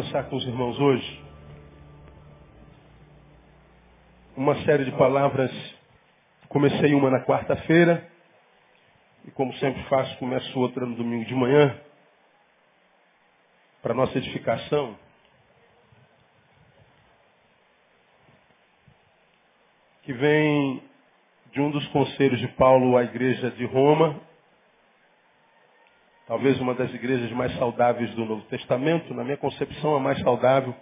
Romanos capítulo 12. Quero começar com os irmãos hoje. Uma série de palavras. Comecei uma na quarta-feira. E como sempre faço, começo outra no domingo de manhã. Para nossa edificação. Que vem de um dos conselhos de Paulo à igreja de Roma, talvez uma das igrejas mais saudáveis do Novo Testamento, na minha concepção, a mais saudável.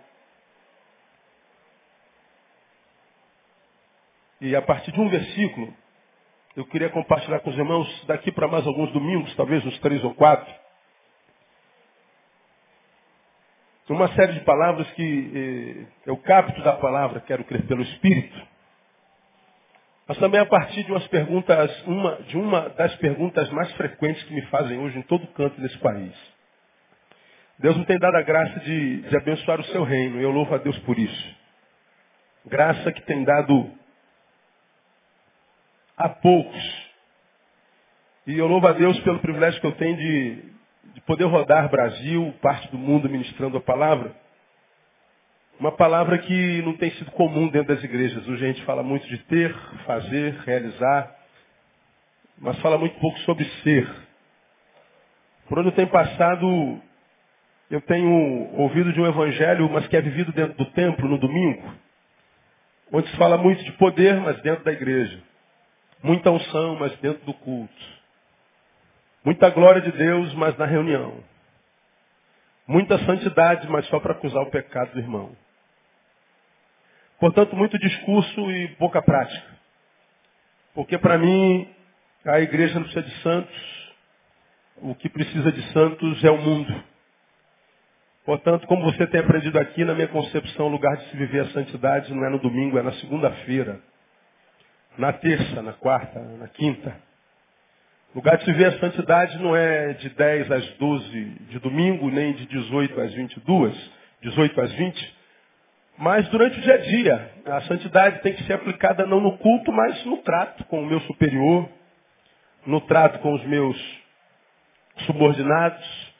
E a partir de um versículo, eu queria compartilhar com os irmãos daqui para mais alguns domingos, talvez uns três ou quatro, uma série de palavras que eh, eu capto da palavra, quero crer pelo Espírito. Mas também a partir de uma, de uma das perguntas mais frequentes que me fazem hoje em todo canto desse país. Deus me tem dado a graça de, de abençoar o seu reino, e eu louvo a Deus por isso. Graça que tem dado a poucos. E eu louvo a Deus pelo privilégio que eu tenho de, de poder rodar Brasil, parte do mundo ministrando a palavra. Uma palavra que não tem sido comum dentro das igrejas. Hoje a gente fala muito de ter, fazer, realizar, mas fala muito pouco sobre ser. Por onde eu tenho passado, eu tenho ouvido de um evangelho, mas que é vivido dentro do templo no domingo, onde se fala muito de poder, mas dentro da igreja. Muita unção, mas dentro do culto. Muita glória de Deus, mas na reunião. Muita santidade, mas só para acusar o pecado do irmão. Portanto, muito discurso e pouca prática. Porque para mim, a igreja não precisa de santos. O que precisa de santos é o mundo. Portanto, como você tem aprendido aqui, na minha concepção, o lugar de se viver a santidade não é no domingo, é na segunda-feira. Na terça, na quarta, na quinta. O lugar de se viver a santidade não é de 10 às 12 de domingo, nem de 18 às 22, 18 às 20, mas durante o dia a dia, a santidade tem que ser aplicada não no culto, mas no trato com o meu superior, no trato com os meus subordinados,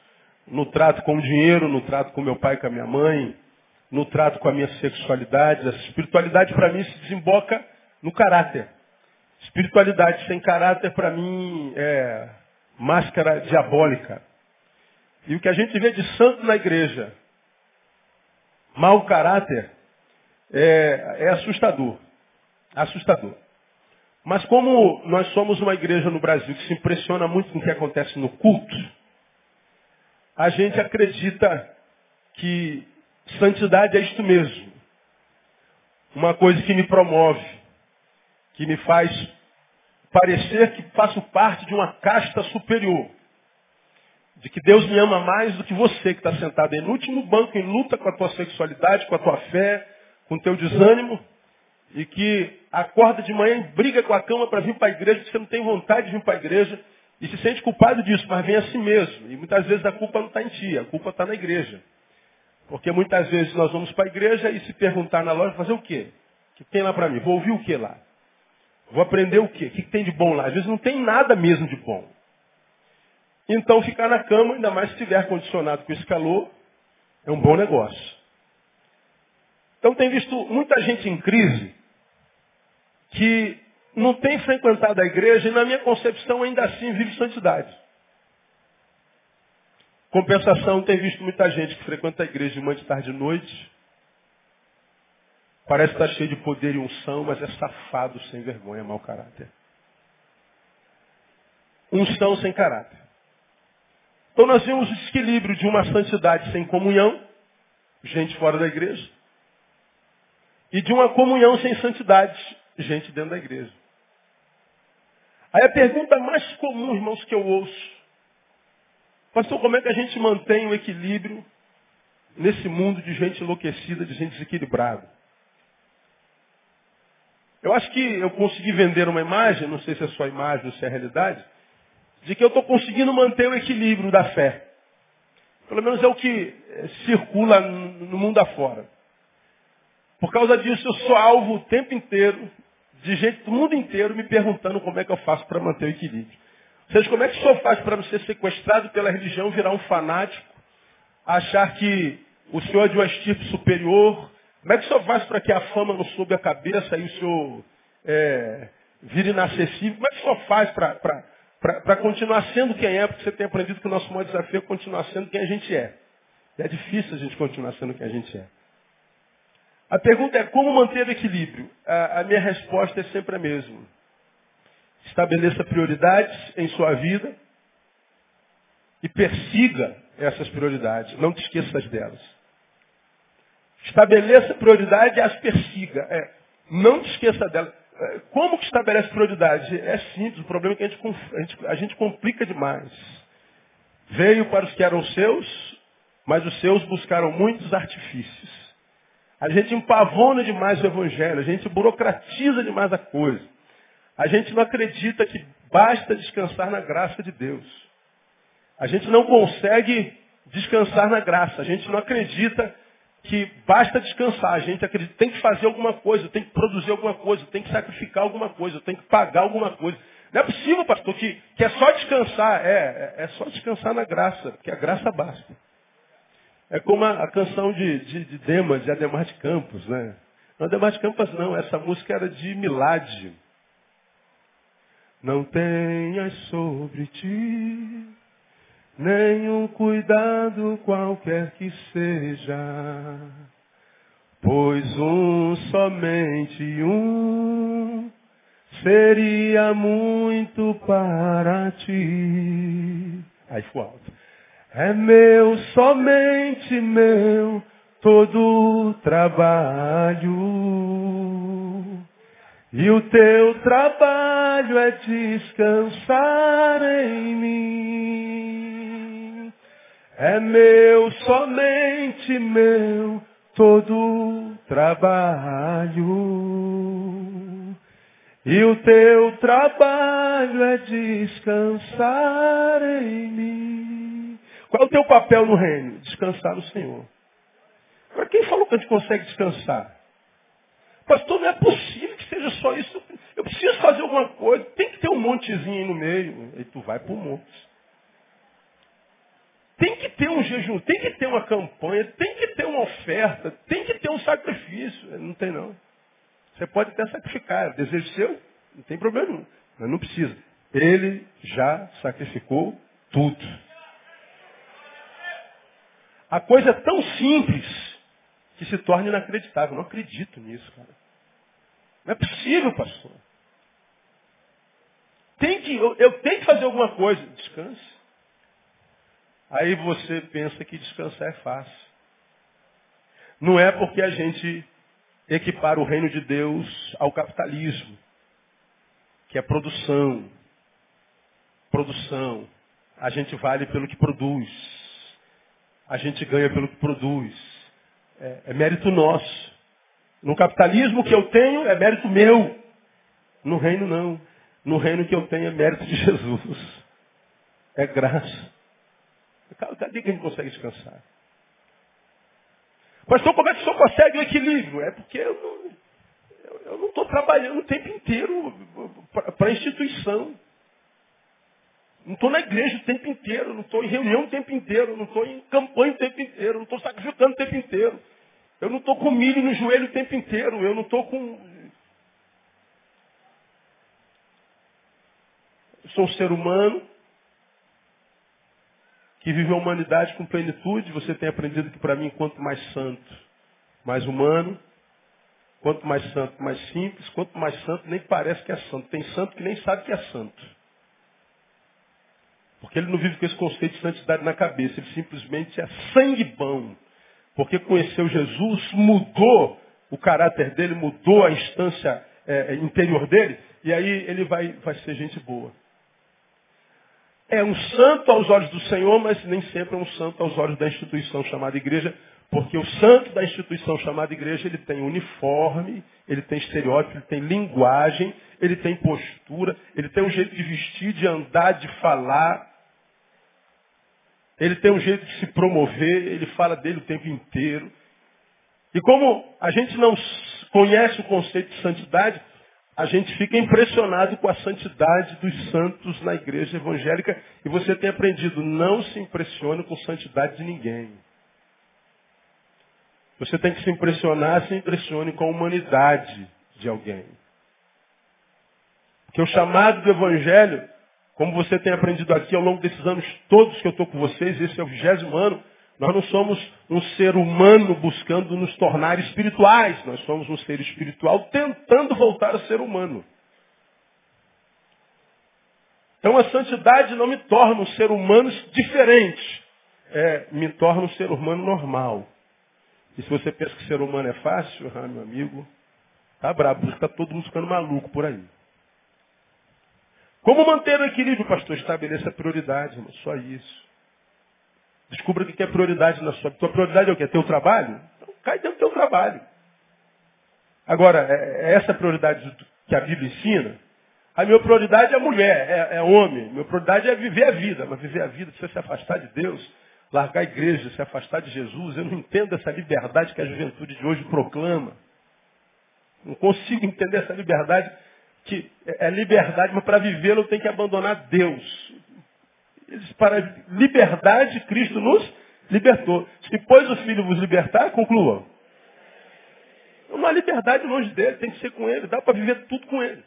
no trato com o dinheiro, no trato com meu pai e com a minha mãe, no trato com a minha sexualidade. A espiritualidade para mim se desemboca no caráter. Espiritualidade sem caráter para mim é máscara diabólica. E o que a gente vê de santo na igreja, mau caráter é, é assustador. Assustador. Mas como nós somos uma igreja no Brasil que se impressiona muito com o que acontece no culto, a gente acredita que santidade é isto mesmo. Uma coisa que me promove, que me faz parecer que faço parte de uma casta superior de que Deus me ama mais do que você que está sentado no último banco em luta com a tua sexualidade, com a tua fé, com o teu desânimo, e que acorda de manhã e briga com a cama para vir para a igreja, que você não tem vontade de vir para a igreja, e se sente culpado disso, mas vem a si mesmo. E muitas vezes a culpa não está em ti, a culpa está na igreja. Porque muitas vezes nós vamos para a igreja e se perguntar na loja, fazer o quê? O que tem lá para mim? Vou ouvir o que lá? Vou aprender o quê? O que tem de bom lá? Às vezes não tem nada mesmo de bom. Então ficar na cama, ainda mais se estiver condicionado com esse calor, é um bom negócio. Então tem visto muita gente em crise que não tem frequentado a igreja e na minha concepção ainda assim vive santidade. Compensação, tem visto muita gente que frequenta a igreja de manhã, de tarde e noite. Parece estar cheio de poder e unção, mas é safado, sem vergonha, mau caráter. Unção sem caráter. Então nós vemos o desequilíbrio de uma santidade sem comunhão, gente fora da igreja, e de uma comunhão sem santidade, gente dentro da igreja. Aí a pergunta mais comum, irmãos, que eu ouço, pastor, como é que a gente mantém o equilíbrio nesse mundo de gente enlouquecida, de gente desequilibrada? Eu acho que eu consegui vender uma imagem, não sei se é só imagem ou se é realidade, de que eu estou conseguindo manter o equilíbrio da fé. Pelo menos é o que eh, circula no mundo afora. Por causa disso, eu sou alvo o tempo inteiro de gente do mundo inteiro me perguntando como é que eu faço para manter o equilíbrio. Ou seja, como é que o senhor faz para não ser sequestrado pela religião, virar um fanático, achar que o senhor é de uma estirpe superior. Como é que o senhor faz para que a fama não soube a cabeça e o senhor é, vire inacessível? Como é que o senhor faz para continuar sendo quem é? Porque você tem aprendido que o nosso maior desafio é continuar sendo quem a gente é. É difícil a gente continuar sendo quem a gente é. A pergunta é como manter o equilíbrio? A, a minha resposta é sempre a mesma. Estabeleça prioridades em sua vida e persiga essas prioridades. Não te esqueças delas. Estabeleça prioridade e as persiga. É, não te esqueça delas. Como que estabelece prioridade? É simples, o problema é que a gente, a gente, a gente complica demais. Veio para os que eram seus, mas os seus buscaram muitos artifícios. A gente empavona demais o evangelho, a gente burocratiza demais a coisa. A gente não acredita que basta descansar na graça de Deus. A gente não consegue descansar na graça. A gente não acredita que basta descansar. A gente acredita tem que fazer alguma coisa, tem que produzir alguma coisa, tem que sacrificar alguma coisa, tem que pagar alguma coisa. Não é possível, pastor, que, que é só descansar. É, é, é só descansar na graça, porque a graça basta. É como a, a canção de, de, de Demas, de Ademar de Campos, né? Não, Ademar de Campos não, essa música era de Milade. Não tenhas sobre ti nenhum cuidado qualquer que seja, pois um, somente um, seria muito para ti. Aí ficou alto. É meu, somente meu, todo trabalho. E o teu trabalho é descansar em mim. É meu, somente meu, todo trabalho. E o teu trabalho é descansar em mim. Qual é o teu papel no reino? Descansar no Senhor. Para quem falou que a gente consegue descansar? Pastor, não é possível que seja só isso. Eu preciso fazer alguma coisa. Tem que ter um montezinho aí no meio. E tu vai para o monte. Tem que ter um jejum, tem que ter uma campanha, tem que ter uma oferta, tem que ter um sacrifício. Não tem não. Você pode até sacrificar, é desejo seu, não tem problema nenhum. Mas não precisa. Ele já sacrificou tudo. A coisa é tão simples que se torna inacreditável. Eu não acredito nisso, cara. Não é possível, pastor. Tem que, eu, eu tenho que fazer alguma coisa. Descanse. Aí você pensa que descansar é fácil. Não é porque a gente equipara o reino de Deus ao capitalismo, que é produção. Produção. A gente vale pelo que produz. A gente ganha pelo que produz. É, é mérito nosso. No capitalismo que eu tenho é mérito meu. No reino não. No reino que eu tenho é mérito de Jesus. É graça. Cadê que a gente consegue descansar? Pastor, como é que o senhor consegue o equilíbrio? É porque eu não estou trabalhando o tempo inteiro para a instituição. Não estou na igreja o tempo inteiro, não estou em reunião o tempo inteiro, não estou em campanha o tempo inteiro, não estou sacrificando o tempo inteiro. Eu não estou com milho no joelho o tempo inteiro. Eu não estou com. Eu sou um ser humano que vive a humanidade com plenitude. Você tem aprendido que para mim, quanto mais santo, mais humano. Quanto mais santo, mais simples. Quanto mais santo, nem parece que é santo. Tem santo que nem sabe que é santo. Porque ele não vive com esse conceito de santidade na cabeça. Ele simplesmente é sangue bom porque conheceu Jesus, mudou o caráter dele, mudou a instância é, interior dele, e aí ele vai, vai ser gente boa. É um santo aos olhos do Senhor, mas nem sempre é um santo aos olhos da instituição chamada igreja, porque o santo da instituição chamada igreja, ele tem uniforme, ele tem estereótipo, ele tem linguagem, ele tem postura, ele tem um jeito de vestir, de andar, de falar, ele tem um jeito de se promover, ele fala dele o tempo inteiro. E como a gente não conhece o conceito de santidade, a gente fica impressionado com a santidade dos santos na igreja evangélica e você tem aprendido, não se impressione com santidade de ninguém. Você tem que se impressionar, se impressione com a humanidade de alguém. Porque o chamado do Evangelho, como você tem aprendido aqui ao longo desses anos todos que eu estou com vocês, esse é o vigésimo ano, nós não somos um ser humano buscando nos tornar espirituais. Nós somos um ser espiritual tentando voltar a ser humano. Então a santidade não me torna um ser humano diferente. É, me torna um ser humano normal. E se você pensa que ser humano é fácil, ah, meu amigo, tá brabo, está todo mundo ficando maluco por aí. Como manter o equilíbrio, pastor? Estabeleça prioridade, irmão. Só isso. Descubra o que é prioridade na sua vida. Tua prioridade é o quê? Teu trabalho? Então cai dentro do teu trabalho. Agora, é, é essa prioridade que a Bíblia ensina? A minha prioridade é mulher, é, é homem. Minha prioridade é viver a vida. Mas viver a vida precisa se afastar de Deus largar a igreja, se afastar de Jesus. Eu não entendo essa liberdade que a juventude de hoje proclama. Não consigo entender essa liberdade, que é liberdade, mas para vivê-la eu tenho que abandonar Deus. Para liberdade, Cristo nos libertou. Se pois o Filho vos libertar, conclua. Não há liberdade longe dele, tem que ser com ele, dá para viver tudo com ele.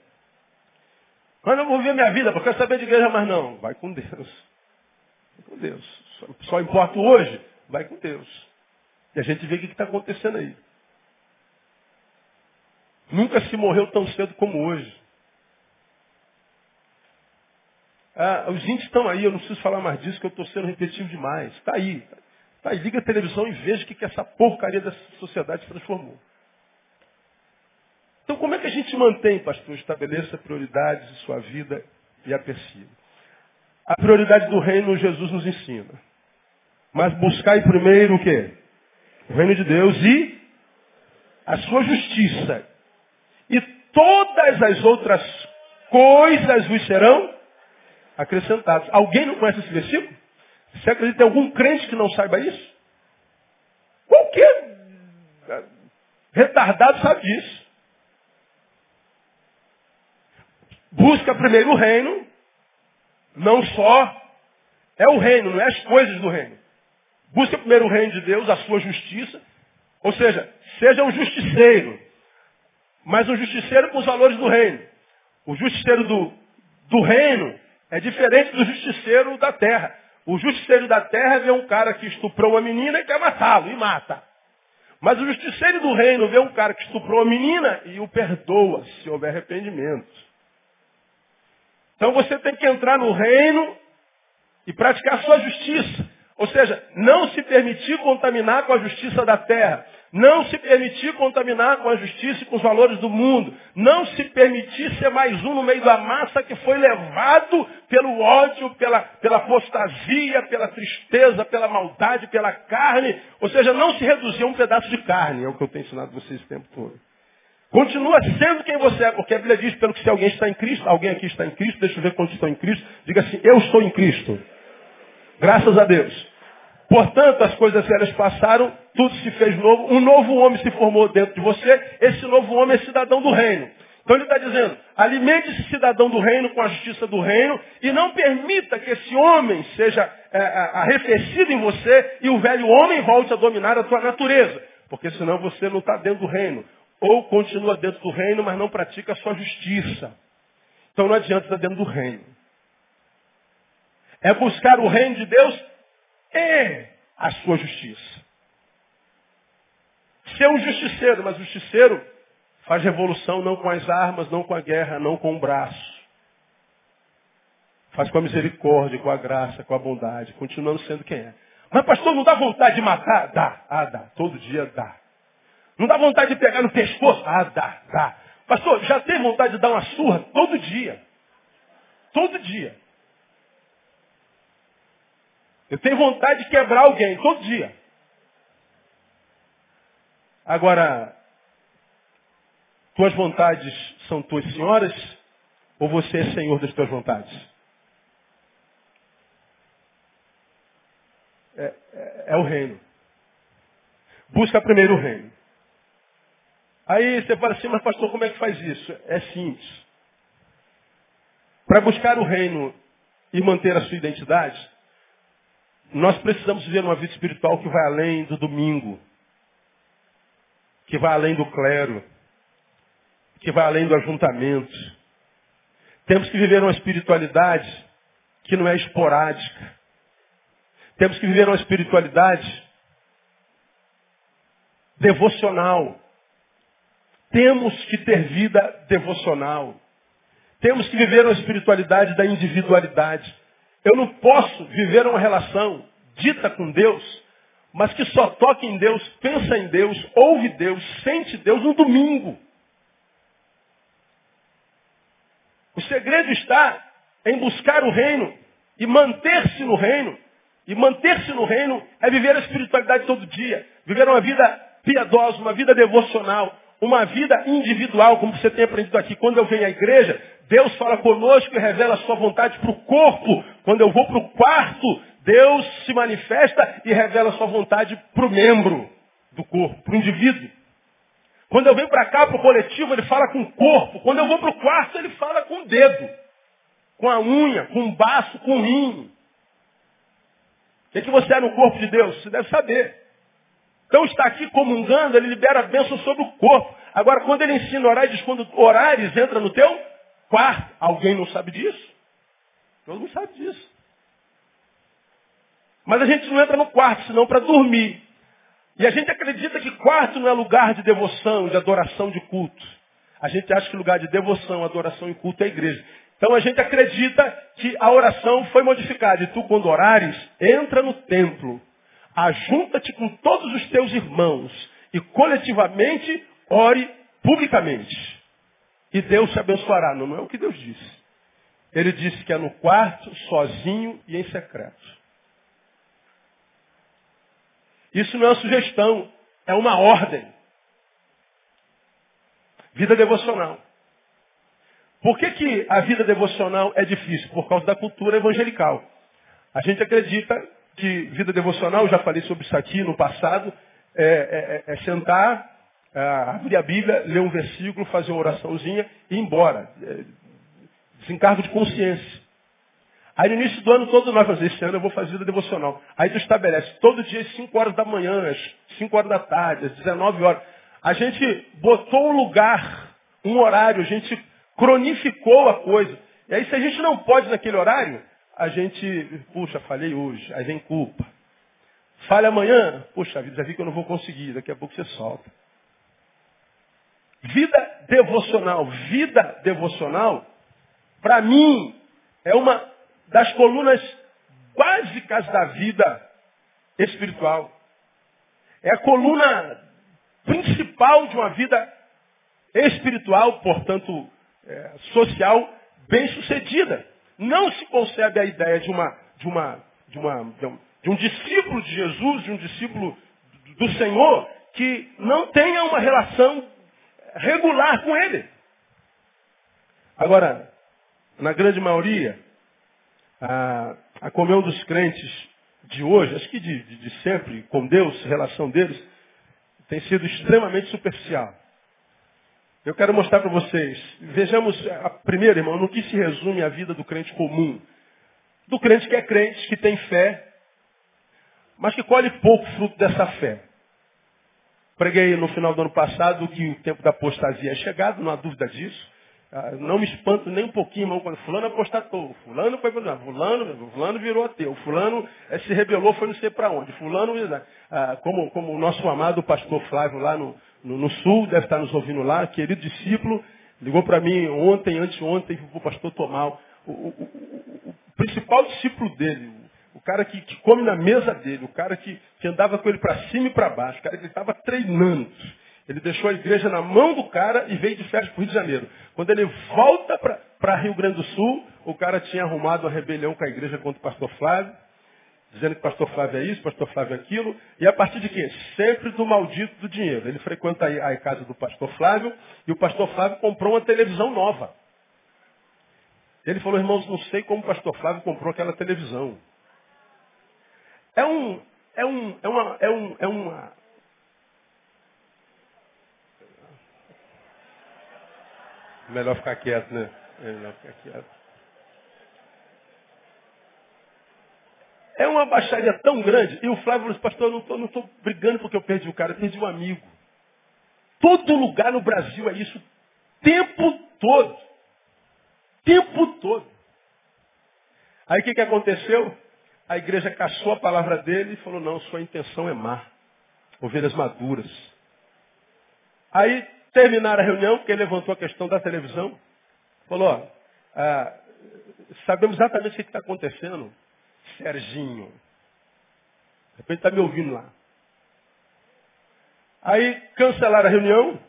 Mas não vou viver minha vida, porque eu quero saber de igreja mais não. Vai com Deus. Vai com Deus só importa hoje, vai com Deus. E a gente vê o que está acontecendo aí. Nunca se morreu tão cedo como hoje. Ah, os índios estão aí, eu não preciso falar mais disso, que eu estou sendo repetitivo demais. Está aí. Tá aí. Liga a televisão e veja o que, que essa porcaria dessa sociedade transformou. Então como é que a gente mantém, pastor? Estabeleça prioridades em sua vida e a persiga. A prioridade do reino Jesus nos ensina. Mas buscai primeiro o quê? O reino de Deus e a sua justiça. E todas as outras coisas vos serão acrescentadas. Alguém não conhece esse versículo? Você acredita em algum crente que não saiba isso? Qualquer retardado sabe disso. Busca primeiro o reino, não só é o reino, não é as coisas do reino. Busque primeiro o reino de Deus, a sua justiça. Ou seja, seja um justiceiro. Mas um justiceiro com os valores do reino. O justiceiro do, do reino é diferente do justiceiro da terra. O justiceiro da terra vê um cara que estuprou uma menina e quer matá-lo, e mata. Mas o justiceiro do reino vê um cara que estuprou uma menina e o perdoa, se houver arrependimento. Então você tem que entrar no reino e praticar sua justiça. Ou seja, não se permitir contaminar com a justiça da terra. Não se permitir contaminar com a justiça e com os valores do mundo. Não se permitir ser mais um no meio da massa que foi levado pelo ódio, pela, pela apostasia, pela tristeza, pela maldade, pela carne. Ou seja, não se reduzir a um pedaço de carne. É o que eu tenho ensinado vocês o tempo todo. Continua sendo quem você é, porque a Bíblia diz, pelo que se alguém está em Cristo, alguém aqui está em Cristo, deixa eu ver quantos estão em Cristo, diga assim, eu estou em Cristo. Graças a Deus. Portanto, as coisas velhas passaram, tudo se fez novo, um novo homem se formou dentro de você, esse novo homem é cidadão do reino. Então ele está dizendo, alimente-se cidadão do reino com a justiça do reino e não permita que esse homem seja é, é arrefecido em você e o velho homem volte a dominar a tua natureza. Porque senão você não está dentro do reino. Ou continua dentro do reino, mas não pratica a sua justiça. Então não adianta estar dentro do reino é buscar o reino de Deus e a sua justiça. Ser um justiceiro, mas justiceiro faz revolução não com as armas, não com a guerra, não com o braço. Faz com a misericórdia, com a graça, com a bondade, continuando sendo quem é. Mas pastor, não dá vontade de matar? Dá. Ah, dá. Todo dia dá. Não dá vontade de pegar no pescoço? Ah, dá, dá. Pastor, já tem vontade de dar uma surra? Todo dia. Todo dia. Eu tenho vontade de quebrar alguém todo dia. Agora, tuas vontades são tuas senhoras ou você é senhor das tuas vontades? É, é, é o reino. Busca primeiro o reino. Aí você fala assim, mas pastor, como é que faz isso? É simples. Para buscar o reino e manter a sua identidade, nós precisamos viver uma vida espiritual que vai além do domingo. que vai além do clero, que vai além do ajuntamento. Temos que viver uma espiritualidade que não é esporádica. Temos que viver uma espiritualidade devocional. Temos que ter vida devocional. Temos que viver uma espiritualidade da individualidade. Eu não posso viver uma relação dita com Deus, mas que só toca em Deus, pensa em Deus, ouve Deus, sente Deus no domingo. O segredo está em buscar o reino e manter-se no reino. E manter-se no reino é viver a espiritualidade todo dia. Viver uma vida piedosa, uma vida devocional, uma vida individual, como você tem aprendido aqui. Quando eu venho à igreja, Deus fala conosco e revela a sua vontade para o corpo. Quando eu vou para o quarto, Deus se manifesta e revela a sua vontade para o membro do corpo, para o indivíduo. Quando eu venho para cá, para o coletivo, ele fala com o corpo. Quando eu vou para o quarto, ele fala com o dedo, com a unha, com o baço, com o rim. O que, é que você é no corpo de Deus? Você deve saber. Então está aqui comungando, ele libera a bênção sobre o corpo. Agora, quando ele ensina orar, diz, quando orares, entra no teu quarto. Alguém não sabe disso? Todo mundo sabe disso. Mas a gente não entra no quarto, senão para dormir. E a gente acredita que quarto não é lugar de devoção, de adoração, de culto. A gente acha que lugar de devoção, adoração e culto é a igreja. Então a gente acredita que a oração foi modificada. E tu, quando orares, entra no templo. Ajunta-te com todos os teus irmãos. E coletivamente ore publicamente. E Deus te abençoará. Não, não é o que Deus disse. Ele disse que é no quarto, sozinho e em secreto. Isso não é uma sugestão, é uma ordem. Vida devocional. Por que, que a vida devocional é difícil? Por causa da cultura evangelical. A gente acredita que vida devocional, já falei sobre isso aqui no passado, é, é, é sentar, é, abrir a Bíblia, ler um versículo, fazer uma oraçãozinha e ir embora. É, desencargo de consciência. Aí no início do ano todo nós fazemos, esse ano eu vou fazer vida devocional. Aí tu estabelece todo dia às 5 horas da manhã, às 5 horas da tarde, às 19 horas. A gente botou um lugar, um horário, a gente cronificou a coisa. E aí se a gente não pode naquele horário, a gente, puxa, falhei hoje, aí vem culpa. Falha amanhã, puxa vida, já vi que eu não vou conseguir, daqui a pouco você solta. Vida devocional, vida devocional, para mim, é uma das colunas básicas da vida espiritual. É a coluna principal de uma vida espiritual, portanto, é, social, bem sucedida. Não se concebe a ideia de uma, de uma, de uma, de um, de um discípulo de Jesus, de um discípulo do Senhor, que não tenha uma relação regular com ele. Agora, na grande maioria, a, a comunhão dos crentes de hoje, acho que de, de, de sempre, com Deus, relação deles, tem sido extremamente superficial. Eu quero mostrar para vocês. Vejamos, a primeira, irmão, no que se resume a vida do crente comum. Do crente que é crente, que tem fé, mas que colhe pouco fruto dessa fé. Preguei no final do ano passado que o tempo da apostasia é chegado, não há dúvida disso. Ah, não me espanto nem um pouquinho, irmão, quando fulano apostatou. Fulano foi para fulano, fulano virou ateu. Fulano eh, se rebelou, foi não sei para onde. Fulano, ah, como, como o nosso amado pastor Flávio lá no, no, no, sul, deve estar nos ouvindo lá, querido discípulo, ligou para mim ontem, anteontem, o pastor Tomal. O, o, o, o, principal discípulo dele, o cara que, que, come na mesa dele, o cara que, que andava com ele para cima e para baixo, o cara que estava treinando. Ele deixou a igreja na mão do cara e veio de férias para o Rio de Janeiro. Quando ele volta para Rio Grande do Sul, o cara tinha arrumado uma rebelião com a igreja contra o pastor Flávio, dizendo que o pastor Flávio é isso, o pastor Flávio é aquilo. E a partir de quê? Sempre do maldito do dinheiro. Ele frequenta a casa do pastor Flávio e o pastor Flávio comprou uma televisão nova. Ele falou, irmãos, não sei como o pastor Flávio comprou aquela televisão. É um, é um, é uma, é um, é uma, Melhor ficar quieto, né? É melhor ficar quieto. É uma baixaria tão grande. E o Flávio falou assim, pastor, eu não estou brigando porque eu perdi o cara, eu perdi um amigo. todo lugar no Brasil é isso. Tempo todo. Tempo todo. Aí o que, que aconteceu? A igreja caçou a palavra dele e falou, não, sua intenção é má. Ovelhas maduras. Aí terminaram a reunião, porque ele levantou a questão da televisão. Falou, ó, ah, sabemos exatamente o que está acontecendo. Serginho. De repente está me ouvindo lá. Aí cancelaram a reunião,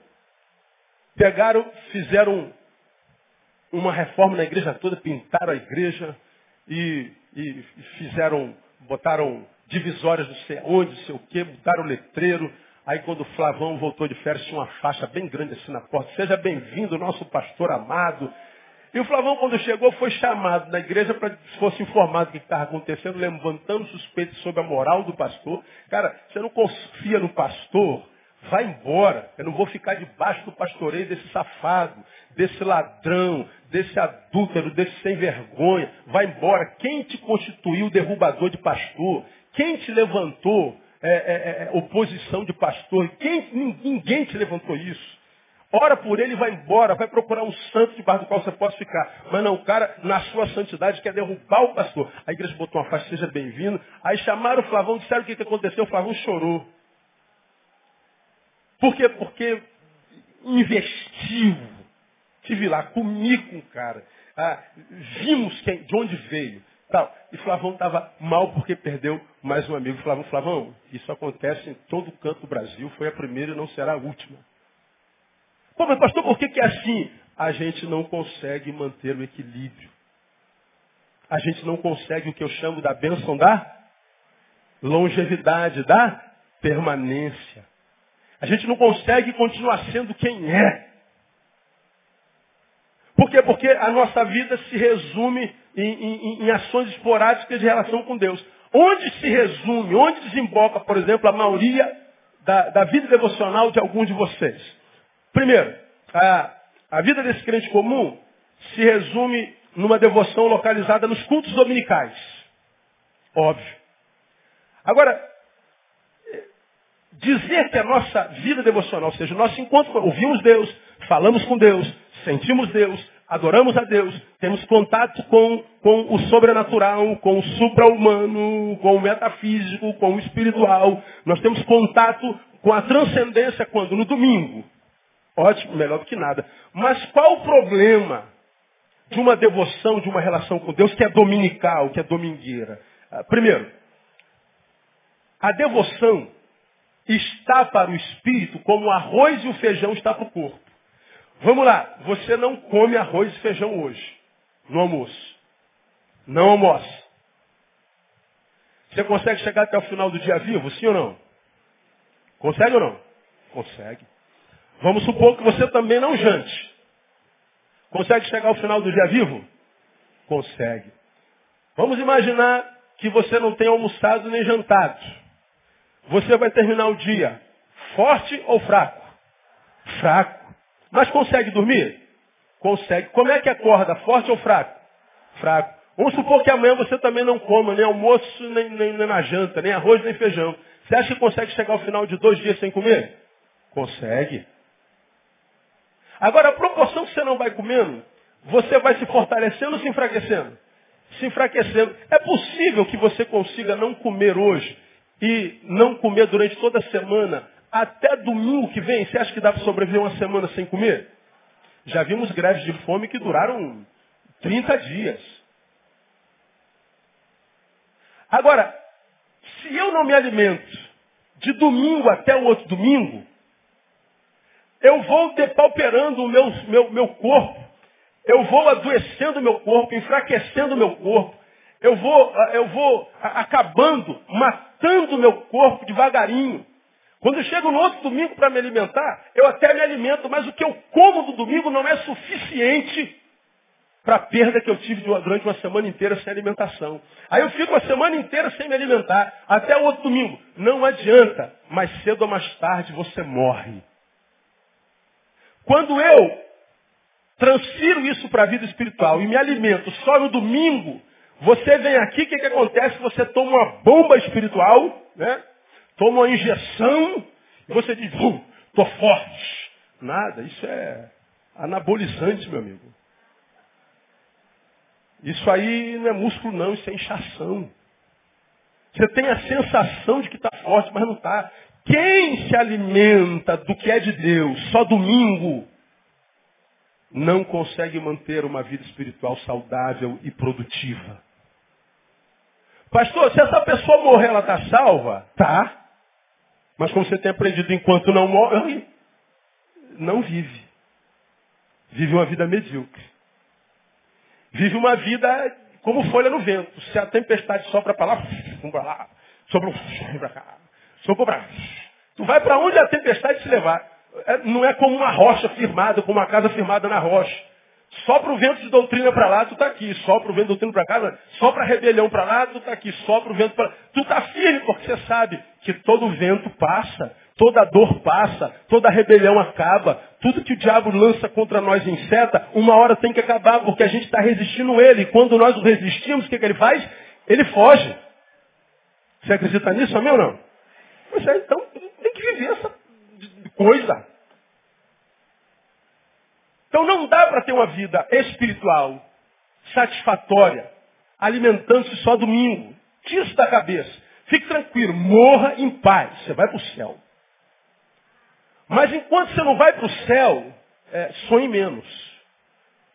pegaram, fizeram uma reforma na igreja toda, pintaram a igreja e, e fizeram, botaram divisórias do sei onde, sei o quê, botaram letreiro. Aí quando o Flavão voltou de férias, tinha uma faixa bem grande assim na porta. Seja bem-vindo, nosso pastor amado. E o Flavão, quando chegou, foi chamado na igreja para que fosse informado do que estava acontecendo, levantando suspeitos sobre a moral do pastor. Cara, você não confia no pastor? Vai embora. Eu não vou ficar debaixo do pastoreio desse safado, desse ladrão, desse adúltero, desse sem vergonha. Vai embora. Quem te constituiu derrubador de pastor? Quem te levantou é, é, é, oposição de pastor? Quem, ninguém te levantou isso. Ora por ele vai embora, vai procurar um santo debaixo do qual você possa ficar. Mas não, o cara, na sua santidade, quer derrubar o pastor. A igreja botou uma faixa, seja bem-vindo. Aí chamaram o Flavão, disseram o que, que aconteceu. O Flavão chorou. Por quê? Porque investiu. Tive lá, comi com o cara. Ah, vimos quem, de onde veio. Tal. E Flavão estava mal porque perdeu mais um amigo. Flavão, Flavão, isso acontece em todo canto do Brasil. Foi a primeira e não será a última. Pô, mas pastor, por que, que é assim? A gente não consegue manter o equilíbrio. A gente não consegue o que eu chamo da bênção da longevidade, da permanência. A gente não consegue continuar sendo quem é. Por quê? Porque a nossa vida se resume em, em, em ações esporádicas de relação com Deus. Onde se resume, onde desemboca, por exemplo, a maioria da, da vida devocional de alguns de vocês? Primeiro, a, a vida desse crente comum se resume numa devoção localizada nos cultos dominicais. Óbvio. Agora, dizer que a nossa vida devocional, ou seja, o nosso encontro, ouvimos Deus, falamos com Deus, sentimos Deus, adoramos a Deus, temos contato com, com o sobrenatural, com o supra-humano, com o metafísico, com o espiritual. Nós temos contato com a transcendência quando? No domingo. Ótimo, melhor do que nada. Mas qual o problema de uma devoção, de uma relação com Deus que é dominical, que é domingueira? Ah, primeiro, a devoção está para o espírito como o arroz e o feijão está para o corpo. Vamos lá, você não come arroz e feijão hoje, no almoço. Não almoça. Você consegue chegar até o final do dia vivo, sim ou não? Consegue ou não? Consegue. Vamos supor que você também não jante. Consegue chegar ao final do dia vivo? Consegue. Vamos imaginar que você não tem almoçado nem jantado. Você vai terminar o dia forte ou fraco? Fraco. Mas consegue dormir? Consegue. Como é que acorda? Forte ou fraco? Fraco. Vamos supor que amanhã você também não coma nem almoço, nem, nem, nem na janta, nem arroz, nem feijão. Você acha que consegue chegar ao final de dois dias sem comer? Consegue. Agora, a proporção que você não vai comendo, você vai se fortalecendo ou se enfraquecendo? Se enfraquecendo. É possível que você consiga não comer hoje e não comer durante toda a semana, até domingo que vem. Você acha que dá para sobreviver uma semana sem comer? Já vimos greves de fome que duraram 30 dias. Agora, se eu não me alimento de domingo até o outro domingo, eu vou depauperando o meu, meu, meu corpo. Eu vou adoecendo o meu corpo, enfraquecendo o meu corpo. Eu vou, eu vou acabando, matando o meu corpo devagarinho. Quando eu chego no outro domingo para me alimentar, eu até me alimento, mas o que eu como do domingo não é suficiente para a perda que eu tive durante uma semana inteira sem alimentação. Aí eu fico a semana inteira sem me alimentar, até o outro domingo. Não adianta, mais cedo ou mais tarde você morre. Quando eu transfiro isso para a vida espiritual e me alimento só no domingo, você vem aqui, o que, que acontece? Você toma uma bomba espiritual, né? toma uma injeção, e você diz, estou forte, Nada. Isso é anabolizante, meu amigo. Isso aí não é músculo, não. Isso é inchação. Você tem a sensação de que está forte, mas não está. Quem se alimenta do que é de Deus só domingo não consegue manter uma vida espiritual saudável e produtiva. Pastor, se essa pessoa morrer, ela está salva? Tá. Mas como você tem aprendido, enquanto não morre, não vive. Vive uma vida medíocre. Vive uma vida como folha no vento. Se a tempestade sopra para lá, vamos para lá. Sopra para cá. Sopra para Tu vai para onde a tempestade te levar. É, não é como uma rocha firmada, como uma casa firmada na rocha. Só para o vento de doutrina para lá, tu está aqui. Só para o vento de doutrina para cá, só para rebelião para lá, tu está aqui. Só para o vento para. Tu está firme porque você sabe que todo vento passa, toda dor passa, toda rebelião acaba. Tudo que o diabo lança contra nós em seta, uma hora tem que acabar, porque a gente está resistindo ele. E quando nós o resistimos, o que, que ele faz? Ele foge. Você acredita nisso, amém ou não? Pois é, então tem que viver essa coisa. Então não dá para ter uma vida espiritual satisfatória, alimentando-se só domingo. Tira isso da cabeça. Fique tranquilo, morra em paz. Você vai para o céu. Mas enquanto você não vai para o céu, é, sonhe menos.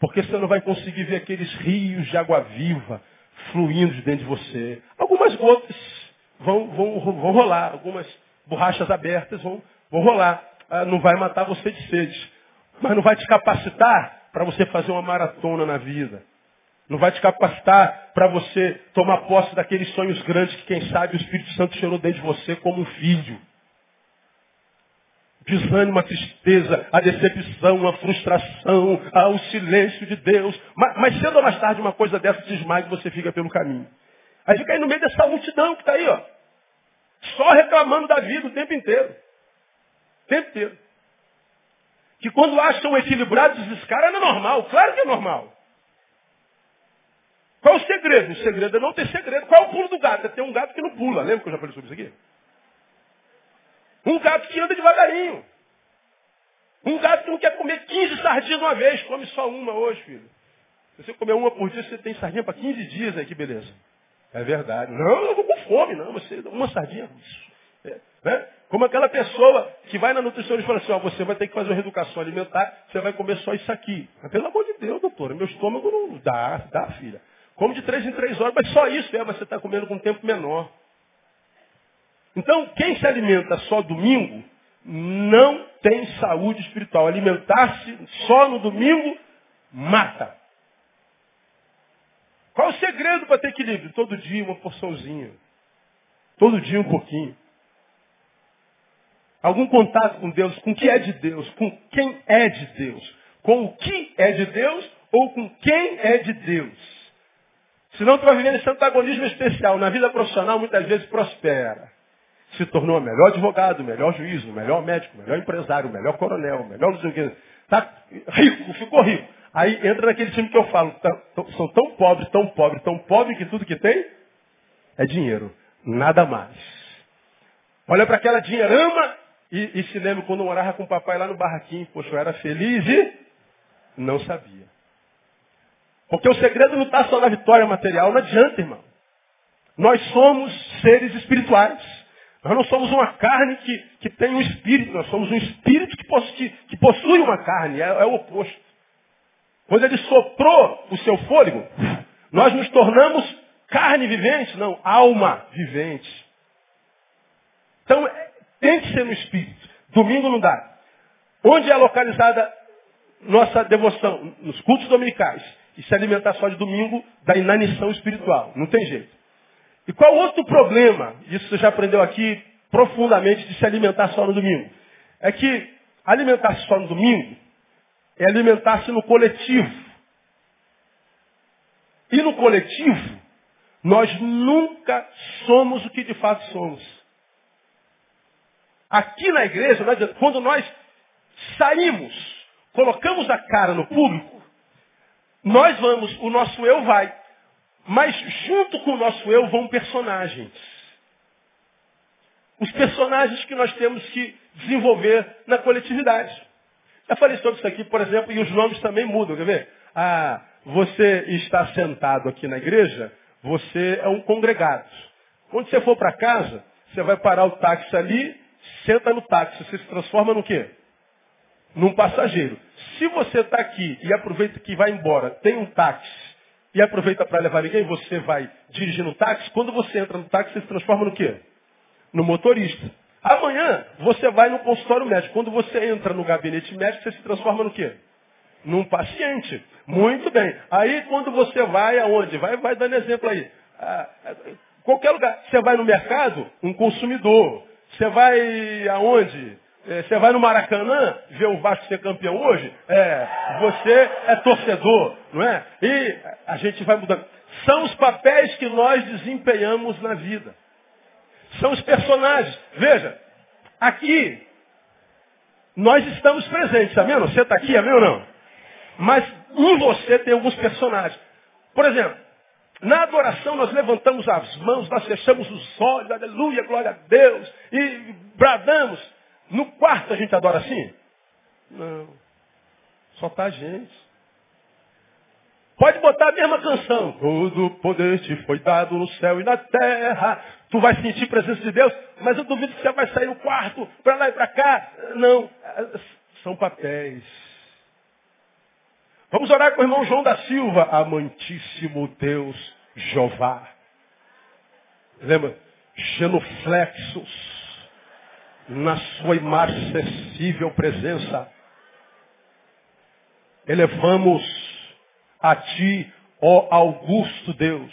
Porque você não vai conseguir ver aqueles rios de água viva fluindo de dentro de você. Algumas gotas vão, vão, vão rolar, algumas borrachas abertas vão, vão rolar. Ah, não vai matar você de sede mas não vai te capacitar para você fazer uma maratona na vida. Não vai te capacitar para você tomar posse daqueles sonhos grandes que, quem sabe, o Espírito Santo gerou dentro de você como um filho. Desânimo, a tristeza, a decepção, a frustração, o silêncio de Deus. Mas, mas cedo ou mais tarde uma coisa dessa te esmaga e você fica pelo caminho. Aí fica aí no meio dessa multidão que está aí, ó. Só reclamando da vida o tempo inteiro. O tempo inteiro que quando acham equilibrados, esses caras não é normal. Claro que é normal. Qual o segredo? O segredo é não ter segredo. Qual é o pulo do gato? É ter um gato que não pula. Lembra que eu já falei sobre isso aqui? Um gato que anda devagarinho. Um gato que não quer comer 15 sardinhas uma vez. Come só uma hoje, filho. Se você comer uma por dia, você tem sardinha para 15 dias aí, que beleza. É verdade. Não, eu vou com fome, não. Você, uma sardinha. É, né? Como aquela pessoa que vai na nutricionista e fala assim, ó, você vai ter que fazer uma reeducação alimentar, você vai comer só isso aqui. Mas, pelo amor de Deus, doutora, meu estômago não dá, dá, filha. Come de três em três horas, mas só isso, é, mas você está comendo com um tempo menor. Então, quem se alimenta só domingo, não tem saúde espiritual. Alimentar-se só no domingo, mata. Qual o segredo para ter equilíbrio? Todo dia uma porçãozinha. Todo dia um pouquinho algum contato com Deus, com o que é de Deus, com quem é de Deus, com o que é de Deus ou com quem é de Deus. Senão tu vai viver esse antagonismo especial. Na vida profissional muitas vezes prospera. Se tornou o melhor advogado, o melhor juiz, o melhor médico, o melhor empresário, o melhor coronel, o melhor o que. Tá rico, ficou rico. Aí entra naquele time que eu falo, tá, são tão pobres, tão pobres, tão pobres que tudo que tem é dinheiro. Nada mais. Olha para aquela dinheirama e, e se lembra quando morava com o papai lá no barraquinho, poxa, eu era feliz e não sabia. Porque o segredo não está só na vitória material, não adianta, irmão. Nós somos seres espirituais. Nós não somos uma carne que, que tem um espírito, nós somos um espírito que possui, que possui uma carne, é, é o oposto. Quando ele soprou o seu fôlego, nós nos tornamos carne vivente, não, alma vivente. Então, tem que ser no espírito. Domingo não dá. Onde é localizada nossa devoção? Nos cultos dominicais. E se alimentar só de domingo da inanição espiritual. Não tem jeito. E qual outro problema? Isso você já aprendeu aqui profundamente de se alimentar só no domingo. É que alimentar-se só no domingo é alimentar-se no coletivo. E no coletivo, nós nunca somos o que de fato somos. Aqui na igreja, quando nós saímos, colocamos a cara no público, nós vamos, o nosso eu vai. Mas junto com o nosso eu vão personagens. Os personagens que nós temos que desenvolver na coletividade. Já falei sobre isso aqui, por exemplo, e os nomes também mudam, quer ver? Ah, você está sentado aqui na igreja, você é um congregado. Quando você for para casa, você vai parar o táxi ali, senta no táxi, você se transforma no quê? Num passageiro. Se você está aqui e aproveita que vai embora, tem um táxi, e aproveita para levar ninguém, você vai dirigindo o táxi, quando você entra no táxi, você se transforma no quê? No motorista. Amanhã, você vai no consultório médico. Quando você entra no gabinete médico, você se transforma no quê? Num paciente. Muito bem. Aí, quando você vai aonde? Vai, vai dando exemplo aí. Ah, qualquer lugar. Você vai no mercado, um consumidor. Você vai aonde? É, você vai no Maracanã ver o Vasco ser campeão hoje? É, você é torcedor, não é? E a gente vai mudando. São os papéis que nós desempenhamos na vida. São os personagens. Veja, aqui nós estamos presentes, amém? Você está aqui, amém ou não? Mas em você tem alguns personagens. Por exemplo, na adoração nós levantamos as mãos, nós fechamos os olhos, aleluia, glória a Deus, e bradamos. No quarto a gente adora assim? Não. Só está a gente. Pode botar a mesma canção. Todo poder te foi dado no céu e na terra. Tu vai sentir a presença de Deus, mas eu duvido que você vai sair no quarto, para lá e para cá. Não. São papéis. Vamos orar com o irmão João da Silva. Amantíssimo Deus Jeová. Lembra? Genuflexos na sua imarcessível presença. Elevamos a ti, ó Augusto Deus.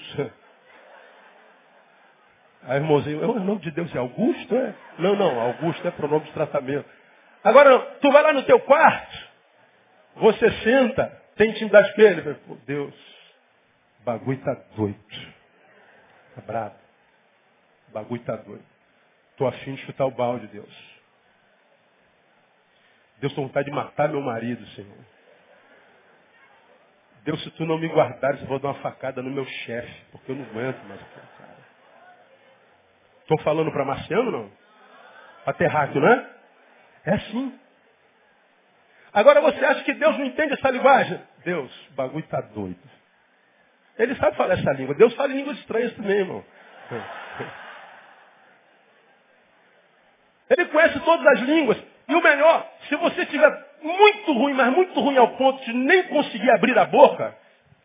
Aí, irmãozinho, o nome de Deus é Augusto? É? Não, não, Augusto é pronome de tratamento. Agora, tu vai lá no teu quarto, você senta, tem intimidade com ele. Deus, o bagulho tá doido. Tá bravo. O bagulho tá doido. Estou afim de chutar o balde, Deus. Deus, estou vontade de matar meu marido, Senhor. Deus, se tu não me guardares, eu vou dar uma facada no meu chefe, porque eu não aguento mais cara. Estou falando para Marciano, não? Para terráqueo, não é? É assim. Agora você acha que Deus não entende essa linguagem? Deus, o bagulho está doido. Ele sabe falar essa língua. Deus fala em línguas estranhas também, irmão. Ele conhece todas as línguas. E o melhor, se você estiver muito ruim, mas muito ruim ao ponto de nem conseguir abrir a boca,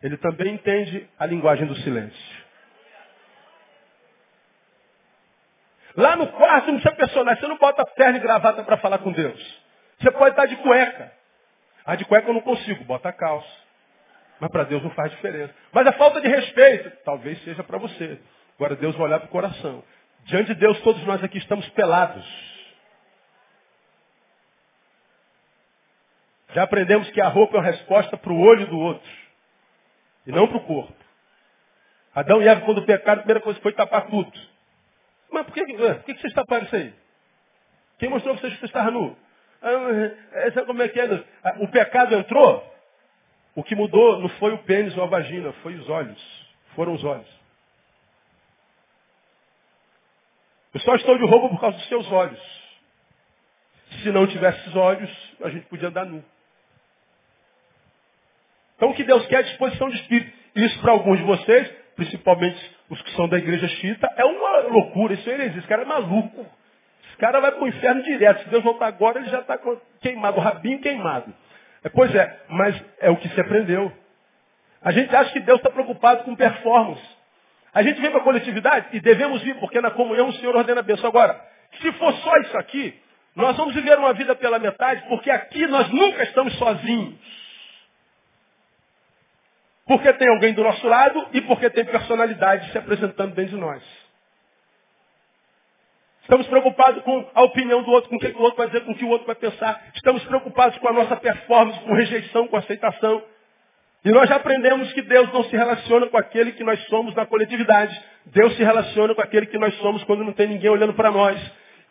ele também entende a linguagem do silêncio. Lá no quarto não precisa personagem, você não bota terno e gravata para falar com Deus. Você pode estar de cueca. A de cueca eu não consigo, bota calça. Mas para Deus não faz diferença. Mas a falta de respeito, talvez seja para você. Agora Deus vai olhar para o coração. Diante de Deus, todos nós aqui estamos pelados. Já aprendemos que a roupa é uma resposta para o olho do outro. E não para o corpo. Adão e Eva, quando pecaram, a primeira coisa foi tapar tudo. Mas por que, por que taparam isso aí? Quem mostrou que vocês que estavam nu? Ah, sabe como é que é? O pecado entrou, o que mudou não foi o pênis ou a vagina, foi os olhos. Foram os olhos. Eu só estou de roupa por causa dos seus olhos. Se não tivesse os olhos, a gente podia andar nu. Então o que Deus quer é disposição de espírito. Isso para alguns de vocês, principalmente os que são da igreja chita, é uma loucura. Isso é heresia. Esse cara é maluco. Esse cara vai para o inferno direto. Se Deus voltar agora, ele já está queimado, o rabinho queimado. É, pois é, mas é o que se aprendeu. A gente acha que Deus está preocupado com performance. A gente vem para a coletividade e devemos vir, porque na comunhão o Senhor ordena a bênção. Agora, se for só isso aqui, nós vamos viver uma vida pela metade, porque aqui nós nunca estamos sozinhos. Porque tem alguém do nosso lado e porque tem personalidade se apresentando dentro de nós. Estamos preocupados com a opinião do outro, com o que o outro vai dizer, com o que o outro vai pensar. Estamos preocupados com a nossa performance, com rejeição, com aceitação. E nós já aprendemos que Deus não se relaciona com aquele que nós somos na coletividade. Deus se relaciona com aquele que nós somos quando não tem ninguém olhando para nós.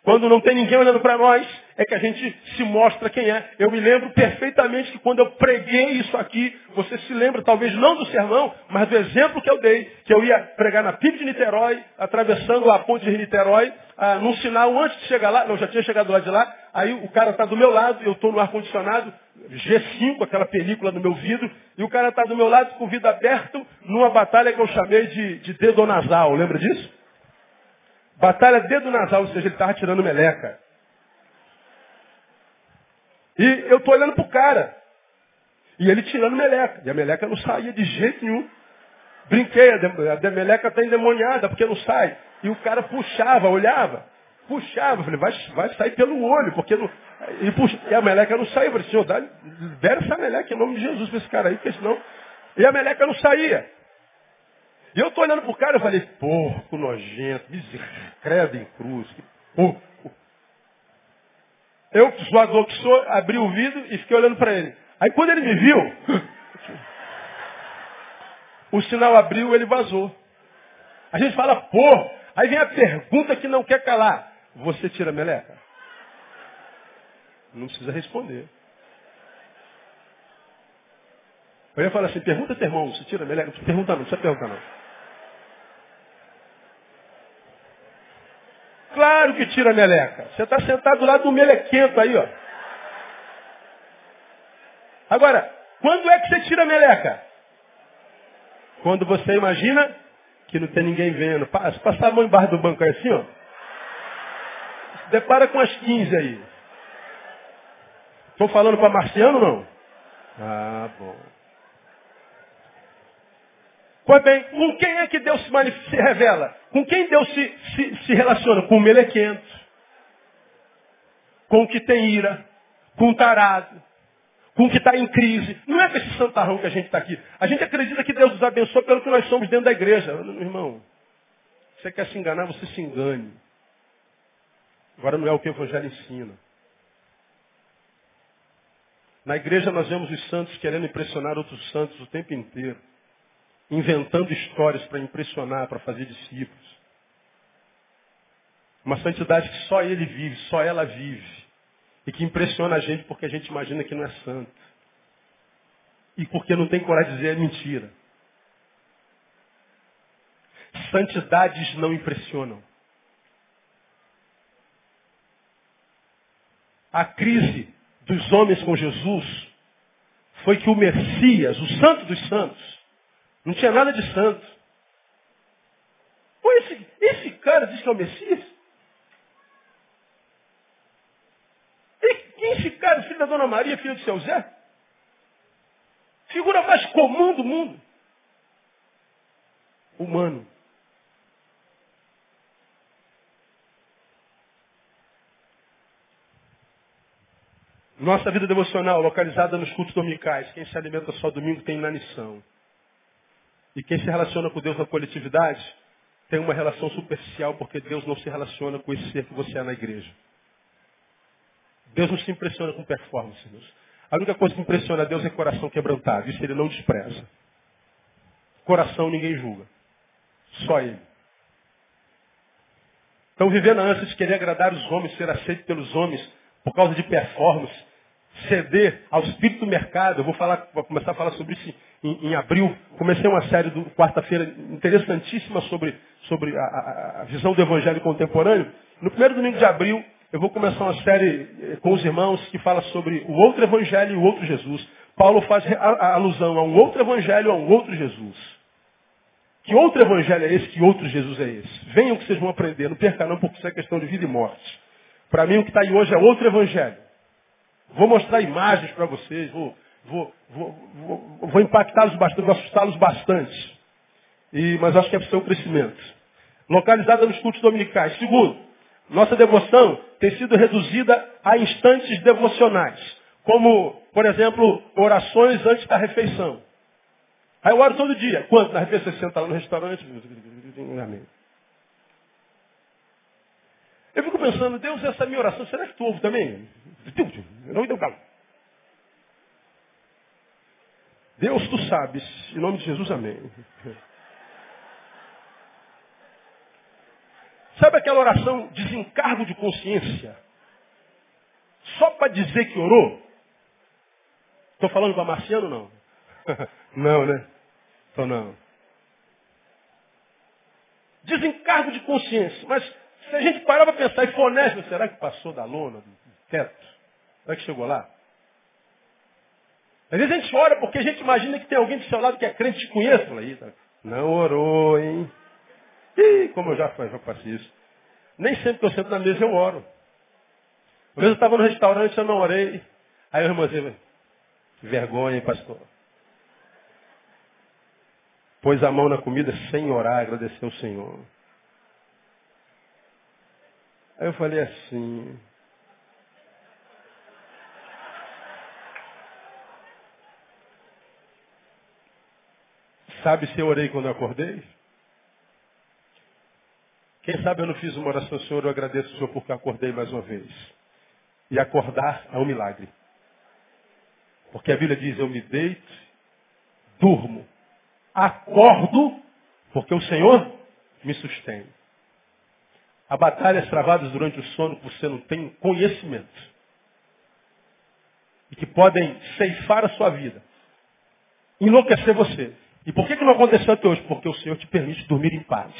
Quando não tem ninguém olhando para nós, é que a gente se mostra quem é. Eu me lembro perfeitamente que quando eu preguei isso aqui, você se lembra talvez não do sermão, mas do exemplo que eu dei, que eu ia pregar na PIB de Niterói, atravessando a ponte de Niterói, ah, num sinal antes de chegar lá, não, já tinha chegado lá de lá, aí o cara está do meu lado, eu estou no ar-condicionado, G5, aquela película no meu vidro, e o cara está do meu lado com o vidro aberto numa batalha que eu chamei de, de dedo nasal. Lembra disso? Batalha dedo nasal, ou seja, ele estava tirando meleca. E eu estou olhando pro cara. E ele tirando meleca. E a meleca não saía de jeito nenhum. Brinquei, a, a meleca está endemoniada porque não sai. E o cara puxava, olhava, puxava. Falei, vai, vai sair pelo olho, porque não. E, puxa, e a meleca não saía. Falei, senhor, dá, essa meleca em nome de Jesus para esse cara aí, porque senão. E a meleca não saía. E eu estou olhando pro cara e falei, porco nojento, credo em cruz, que porco. Eu, zoador que sou, abri o vidro e fiquei olhando para ele. Aí quando ele me viu, o sinal abriu, ele vazou. A gente fala, pô, aí vem a pergunta que não quer calar. Você tira meleca? Não precisa responder. Eu ia falar assim, pergunta teu irmão, você tira meleca? Não não, não precisa perguntar não. Claro que tira meleca. Você está sentado do lado do melequento aí, ó. Agora, quando é que você tira meleca? Quando você imagina que não tem ninguém vendo. Passa, passar a mão embaixo do banco assim, ó. Se depara com as 15 aí. Estou falando para marciano não? Ah, bom. Pois bem, com quem é que Deus se, se revela? Com quem Deus se, se, se, relaciona? Com o melequento, com o que tem ira, com o tarado, com o que está em crise. Não é com esse santarrão que a gente está aqui. A gente acredita que Deus nos abençoa pelo que nós somos dentro da igreja. Meu irmão, você quer se enganar, você se engane. Agora não é o que o Evangelho ensina. Na igreja nós vemos os santos querendo impressionar outros santos o tempo inteiro inventando histórias para impressionar, para fazer discípulos. Uma santidade que só ele vive, só ela vive. E que impressiona a gente porque a gente imagina que não é santo. E porque não tem coragem de dizer é mentira. Santidades não impressionam. A crise dos homens com Jesus foi que o Messias, o Santo dos Santos, não tinha nada de santo. Pô, esse, esse cara diz que é o Messias? E quem é esse cara, filho da Dona Maria, filho de seu Zé? Figura mais comum do mundo. Humano. Nossa vida devocional, localizada nos cultos dominicais. Quem se alimenta só domingo tem inanição. E quem se relaciona com Deus na coletividade tem uma relação superficial porque Deus não se relaciona com esse ser que você é na igreja. Deus não se impressiona com performance, Deus. A única coisa que impressiona a Deus é coração quebrantado. Isso ele não despreza. Coração ninguém julga. Só ele. Então viver na ânsia de querer agradar os homens, ser aceito pelos homens, por causa de performance, ceder ao espírito do mercado. Eu vou, falar, vou começar a falar sobre isso em, em abril. Comecei uma série do quarta-feira interessantíssima sobre, sobre a, a, visão do evangelho contemporâneo. No primeiro domingo de abril, eu vou começar uma série eh, com os irmãos que fala sobre o outro evangelho e o outro Jesus. Paulo faz a, alusão a um outro evangelho, a um outro Jesus. Que outro evangelho é esse? Que outro Jesus é esse? Venham que vocês vão aprender, não perca não, porque isso é questão de vida e morte. Para mim o que está aí hoje é outro evangelho. Vou mostrar imagens para vocês, vou, vou, vou, vou, impactá-los bastante, vou assustá-los bastante. E, mas acho que é para o seu crescimento. Localizada nos cultos dominicais. Segundo, nossa devoção tem sido reduzida a instantes devocionais. Como, por exemplo, orações antes da refeição. Aí eu oro todo dia. Quanto? Na refeição lá no restaurante. Eu fico pensando, Deus, essa minha oração, será que tu ouve também? Não deu. Deus, tu sabes. Em nome de Jesus, amém. Sabe aquela oração desencargo de consciência? Só para dizer que orou? Estou falando com a Marciano não? não, né? Estou não. Desencargo de consciência. Mas se a gente parar para pensar e for honesto, será que passou da lona, do teto? Será que chegou lá? Às vezes a gente ora porque a gente imagina que tem alguém do seu lado que é crente e te conhece. Fala, Eita, não orou, hein? Ih, como eu já, passei isso. Nem sempre que eu sento na mesa eu oro. Uma vez eu estava no restaurante, eu não orei. Aí o irmãozinho, que vergonha, hein, pastor. Pôs a mão na comida sem orar, agradeceu o Senhor. Aí eu falei assim, Sabe se eu orei quando eu acordei? Quem sabe eu não fiz uma oração, Senhor, eu agradeço o Senhor porque acordei mais uma vez. E acordar é um milagre. Porque a Bíblia diz, eu me deito, durmo, acordo, porque o Senhor me sustém. Há batalhas travadas durante o sono que você não tem conhecimento. E que podem ceifar a sua vida. Enlouquecer você. E por que, que não aconteceu até hoje? Porque o Senhor te permite dormir em paz.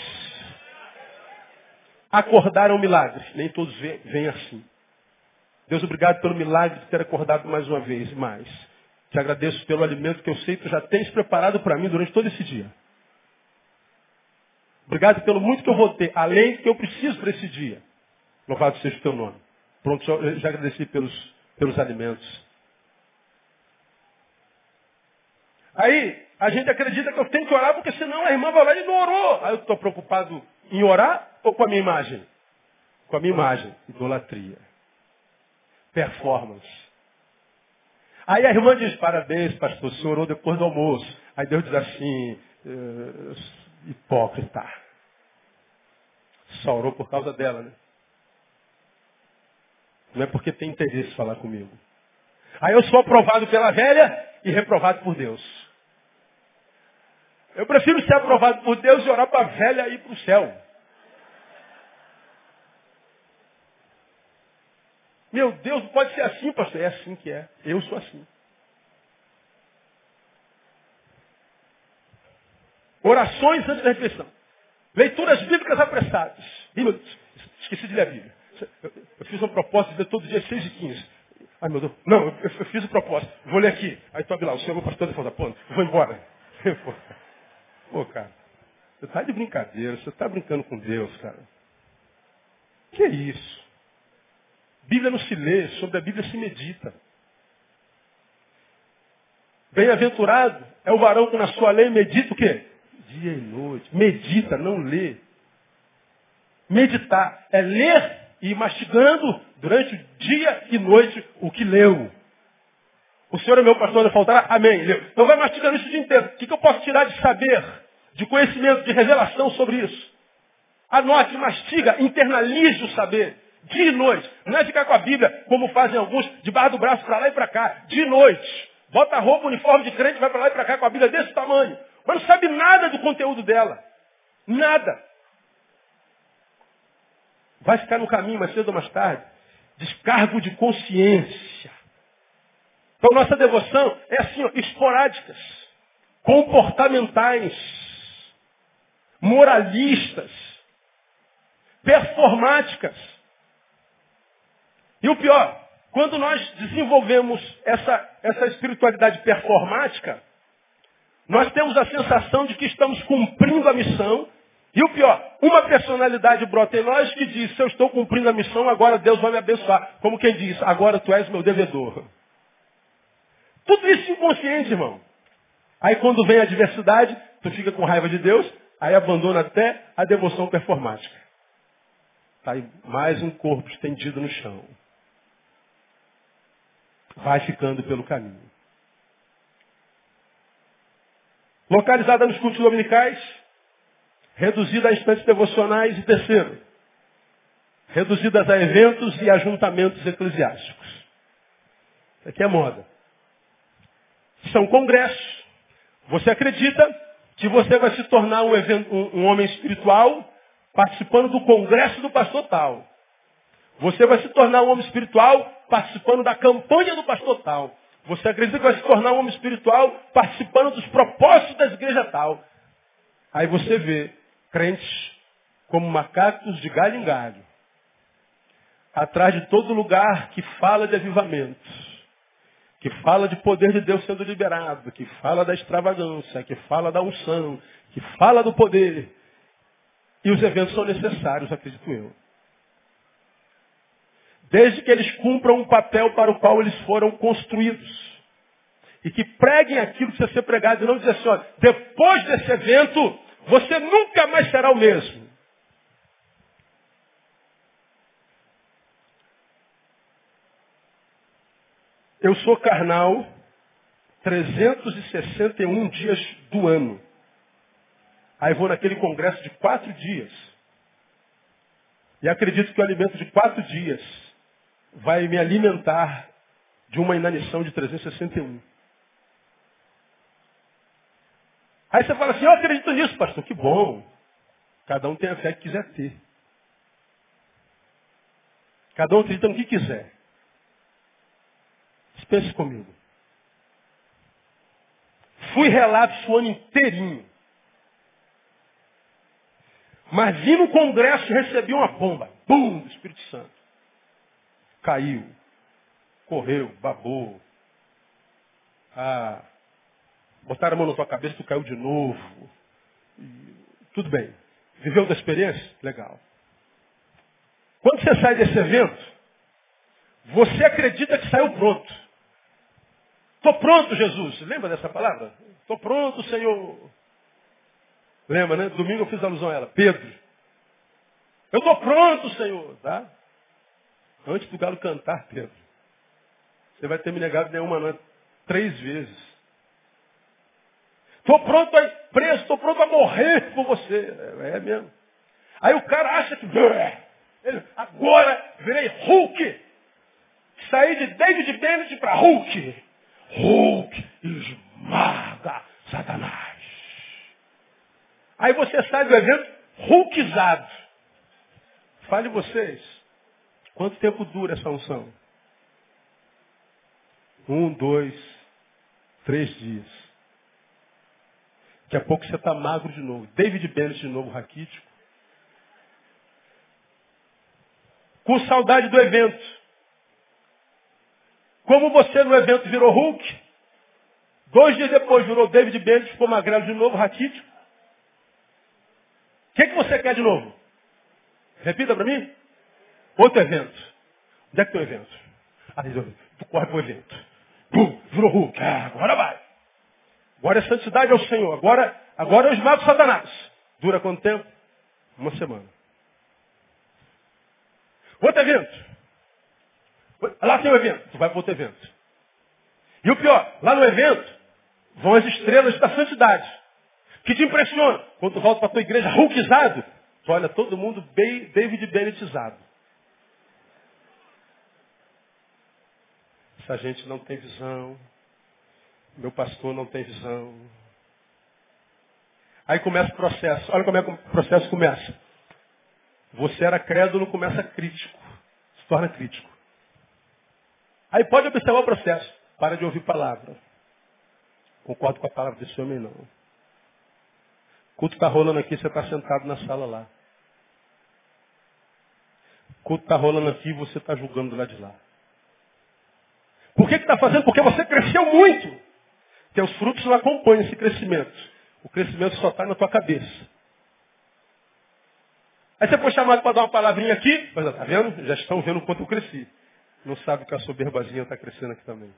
Acordar é um milagre. Nem todos vêm assim. Deus, obrigado pelo milagre de ter acordado mais uma vez. Mais. Te agradeço pelo alimento que eu sei que tu já tens preparado para mim durante todo esse dia. Obrigado pelo muito que eu vou ter, além do que eu preciso para esse dia. Louvado seja o teu nome. Pronto, já agradeci pelos, pelos alimentos. Aí, a gente acredita que eu tenho que orar, porque senão a irmã vai lá e não orou. Aí eu estou preocupado em orar ou com a minha imagem? Com a minha imagem. Idolatria. Performance. Aí a irmã diz, parabéns, pastor, o senhor orou depois do almoço. Aí Deus diz assim, eh, hipócrita. Só orou por causa dela, né? Não é porque tem interesse falar comigo. Aí eu sou aprovado pela velha e reprovado por Deus. Eu prefiro ser aprovado por Deus e orar para a velha ir para o céu. Meu Deus, pode ser assim, pastor. É assim que é. Eu sou assim. Orações antes da refeição. Leituras bíblicas apressadas. Esqueci de ler a Bíblia. Eu fiz uma proposta de ler todo dia 6 e 15. Ai meu Deus. Não, eu, eu fiz a proposta. Vou ler aqui. Aí tu lá, o senhor, o pastor, fala, pô, vou embora. Pô, cara, você está de brincadeira, você está brincando com Deus, cara. Que é isso? Bíblia não se lê, sobre a Bíblia se medita. Bem-aventurado é o varão que na sua lei medita o quê? Dia e noite. Medita, não lê. Meditar é ler e ir mastigando durante o dia e noite o que leu. O Senhor é meu pastor, não faltará? Amém. Então vai mastigando isso o dia inteiro. O que, eu posso tirar de saber, de conhecimento, de revelação sobre isso? Anote, mastiga, internalize o saber. Dia e noite. Não é ficar com a Bíblia, como fazem alguns, debaixo do braço para lá e para cá. De noite. Bota a roupa, uniforme de crente, vai para lá e para cá com a Bíblia desse tamanho. Mas não sabe nada do conteúdo dela. Nada. Vai ficar no caminho mais cedo ou mais tarde. Descargo de consciência. Então nossa devoção é assim, ó, esporádicas, comportamentais, moralistas, performáticas. E o pior, quando nós desenvolvemos essa, essa espiritualidade performática, nós temos a sensação de que estamos cumprindo a missão. E o pior, uma personalidade brota em nós que diz, se eu estou cumprindo a missão, agora Deus vai me abençoar. Como quem diz, agora tu és meu devedor. Tudo isso inconsciente, irmão. Aí quando vem a adversidade, tu fica com raiva de Deus, aí abandona até a devoção performática. Está aí mais um corpo estendido no chão. Vai ficando pelo caminho. Localizada nos cultos dominicais, reduzida a instantes devocionais e terceiro, reduzidas a eventos e ajuntamentos eclesiásticos. Isso aqui é moda são congressos. Você acredita que você vai se tornar um, evento, um, um homem espiritual participando do congresso do pastor tal. Você vai se tornar um homem espiritual participando da campanha do pastor tal. Você acredita que vai se tornar um homem espiritual participando dos propósitos da igreja tal. Aí você vê crentes como macacos de galho em galho. Atrás de todo lugar que fala de avivamento que fala de poder de Deus sendo liberado, que fala da extravagância, que fala da unção, que fala do poder. E os eventos são necessários, acredito eu. Desde que eles cumpram um papel para o qual eles foram construídos. E que preguem aquilo que precisa ser pregado e não dizer assim, olha, depois desse evento, você nunca mais será o mesmo. Eu sou carnal 361 dias do ano. Aí vou naquele congresso de quatro dias. E acredito que o alimento de quatro dias vai me alimentar de uma inanição de 361. Aí você fala assim, eu acredito nisso, pastor. Que bom. Cada um tem a fé que quiser ter. Cada um acredita no que quiser. Pense comigo. Fui relapso o ano inteirinho. Mas vim no congresso e recebi uma bomba. Bum! Do Espírito Santo. Caiu. Correu, babou. Ah, botaram a mão na tua cabeça, tu caiu de novo. Tudo bem. Viveu da experiência? Legal. Quando você sai desse evento, você acredita que saiu pronto. Estou pronto, Jesus. Lembra dessa palavra? Estou pronto, Senhor. Lembra, né? Domingo eu fiz alusão a ela. Pedro. Eu estou pronto, Senhor. Tá? Antes do galo cantar, Pedro. Você vai ter me negado nenhuma noite. Três vezes. Estou pronto a preso, estou pronto a morrer por você. É, é mesmo. Aí o cara acha que. Ele, agora virei Hulk. Saí de David Bennett para Hulk. Hulk esmaga Satanás. Aí você sai do evento hulkizado. Fale vocês. Quanto tempo dura essa unção? Um, dois, três dias. Daqui a pouco você está magro de novo. David Bennett de novo, raquítico. Com saudade do evento. Como você no evento virou Hulk, dois dias depois virou David Bennett, ficou magrelo de novo, raquítico. O que, que você quer de novo? Repita para mim. Outro evento. Onde é que tem o evento? Aí tu corre para o evento. Pum, virou Hulk. Ah, agora vai. Agora é santidade ao Senhor. Agora, agora eu esmago Satanás. Dura quanto tempo? Uma semana. Outro evento. Lá tem um evento, tu vai para outro evento. E o pior, lá no evento, vão as estrelas da santidade. Que te impressiona. Quando tu volta para tua igreja hulkizado, tu olha todo mundo David Bennettizado. Essa gente não tem visão. Meu pastor não tem visão. Aí começa o processo. Olha como é que o processo começa. Você era crédulo, começa crítico. Se torna crítico. Aí pode observar o processo. Para de ouvir palavra. Concordo com a palavra desse homem, não. O culto está rolando aqui, você está sentado na sala lá. O culto está rolando aqui você está julgando do lado de lá. Por que está fazendo? Porque você cresceu muito. Teus frutos não acompanham esse crescimento. O crescimento só está na tua cabeça. Aí você foi chamado para dar uma palavrinha aqui, mas está vendo? Já estão vendo o quanto eu cresci não sabe que a soberbazinha está crescendo aqui também.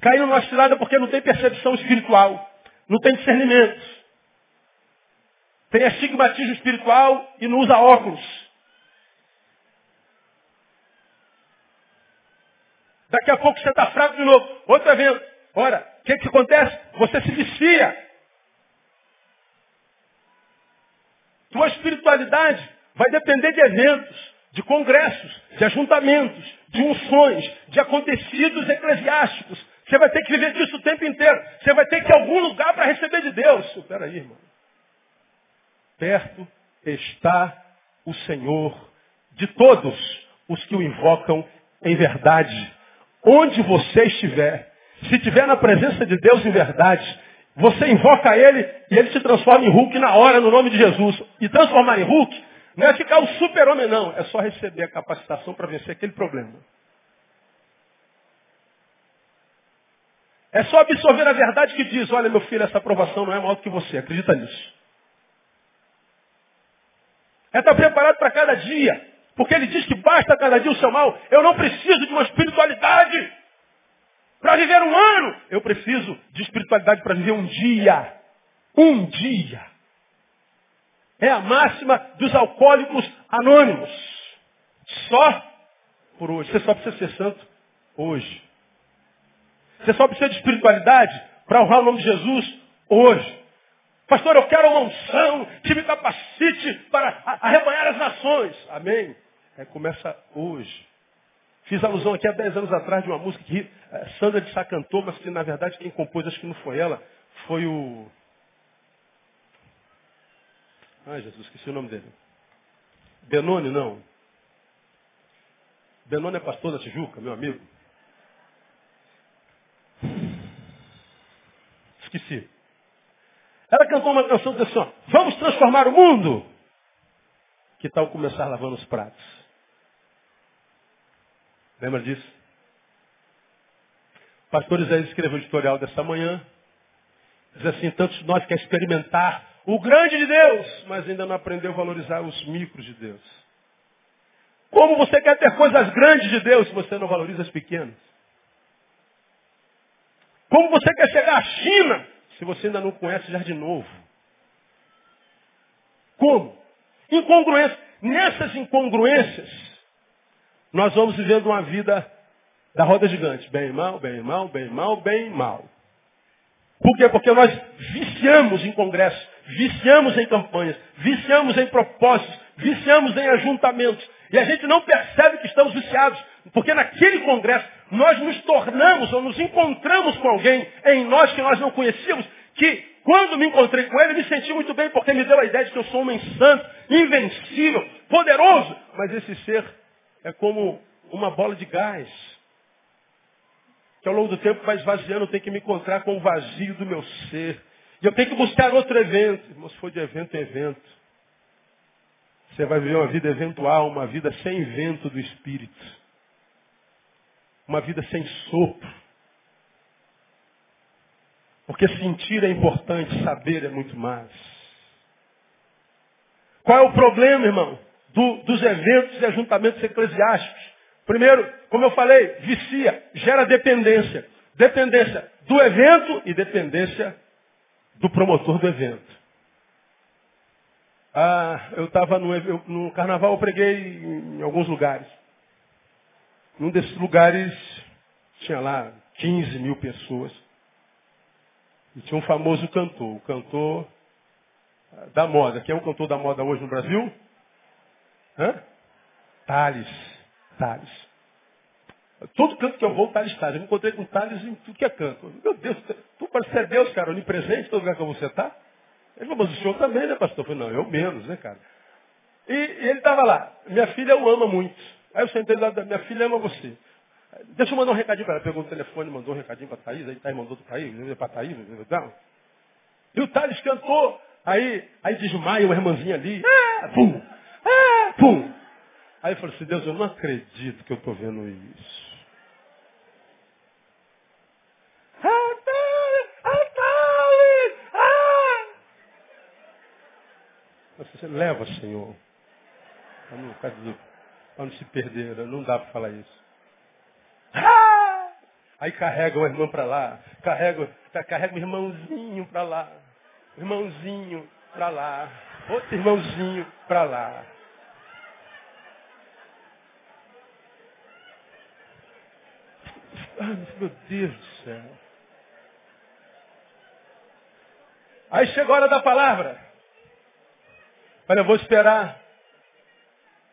Caiu numa cilada porque não tem percepção espiritual, não tem discernimento. Tem astigmatismo espiritual e não usa óculos. Daqui a pouco você está fraco de novo. Outro evento. Ora, o que, que acontece? Você se vicia. Tua espiritualidade vai depender de eventos de congressos, de ajuntamentos, de unções, de acontecidos eclesiásticos. Você vai ter que viver disso o tempo inteiro. Você vai ter que ir a algum lugar para receber de Deus. Espera aí, irmão. Perto está o Senhor de todos os que o invocam em verdade. Onde você estiver, se estiver na presença de Deus em verdade, você invoca Ele e Ele te transforma em Hulk na hora, no nome de Jesus. E transformar em Hulk não é ficar o super-homem, não. É só receber a capacitação para vencer aquele problema. É só absorver a verdade que diz, olha meu filho, essa aprovação não é maior do que você, acredita nisso. É estar preparado para cada dia, porque ele diz que basta cada dia o seu mal. Eu não preciso de uma espiritualidade para viver um ano. Eu preciso de espiritualidade para viver um dia. Um dia. É a máxima dos alcoólicos anônimos. Só por hoje. Você só precisa ser santo hoje. Você só precisa de espiritualidade para honrar o nome de Jesus hoje. Pastor, eu quero uma unção que me capacite para arrebanhar as nações. Amém. É, começa hoje. Fiz alusão aqui há 10 anos atrás de uma música que é, Sandra de Sá cantou, mas que na verdade quem compôs, acho que não foi ela, foi o. Ai Jesus, esqueci o nome dele. Benoni, não. Benoni é pastor da Tijuca, meu amigo. Esqueci. Ela cantou uma canção que assim, ó, vamos transformar o mundo. Que tal começar lavando os pratos? Lembra disso? O pastor Isaías escreveu o editorial dessa manhã. Diz assim, tantos nós quer experimentar o grande de Deus, mas ainda não aprendeu a valorizar os micros de Deus. Como você quer ter coisas grandes de Deus se você não valoriza as pequenas? Como você quer chegar à China se você ainda não conhece já de novo? Como? Incongruência. Nessas incongruências, nós vamos vivendo uma vida da roda gigante. Bem, mal, bem, mal, bem, mal, bem, mal. Por quê? Porque nós viciamos em congressos, viciamos em campanhas, viciamos em propósitos, viciamos em ajuntamentos. E a gente não percebe que estamos viciados. Porque naquele congresso nós nos tornamos ou nos encontramos com alguém em nós que nós não conhecíamos, que quando me encontrei com ele, me senti muito bem porque me deu a ideia de que eu sou um homem santo, invencível, poderoso. Mas esse ser é como uma bola de gás. Que ao longo do tempo vai esvaziando, tenho que me encontrar com o vazio do meu ser. E eu tenho que buscar outro evento. Mas foi de evento em evento. Você vai viver uma vida eventual, uma vida sem vento do Espírito. Uma vida sem sopro. Porque sentir é importante, saber é muito mais. Qual é o problema, irmão, do, dos eventos e ajuntamentos eclesiásticos? Primeiro, como eu falei, vicia, gera dependência. Dependência do evento e dependência do promotor do evento. Ah, eu estava no, no, carnaval, eu preguei em, alguns lugares. Num desses lugares tinha lá 15 mil pessoas. E tinha um famoso cantor, o cantor da moda. Quem é o cantor da moda hoje no Brasil? Hã? Thales. Thales. Todo canto que eu vou, Thales Thales. Eu me encontrei com Thales em tudo que é canto. Meu Deus, parece ser Deus, cara, onipresente, todo lugar que você está. Ele falou, mas o senhor também, né, pastor? Eu falei, não, eu menos, né, cara? E, e ele estava lá. Minha filha o ama muito. Aí eu sentei lá, minha filha ama você. Deixa eu mandar um recadinho para ela. Pegou o telefone, mandou um recadinho para a Thaís, aí Thaís mandou para a Thaís, para a Thaís, não. E o Thales cantou, aí, aí desmaia uma irmãzinha ali, ah, pum, ah, pum. Aí eu falei assim, Deus, eu não acredito que eu estou vendo isso. Ah, Thales, ah, ah. Leva, Senhor, para não, não se perder, não dá para falar isso. Ah! Aí carrega uma irmã para lá, carrega, carrega um irmãozinho para lá, irmãozinho para lá, outro irmãozinho para lá. Ai, meu Deus do céu. Aí chegou a hora da palavra. Olha, eu vou esperar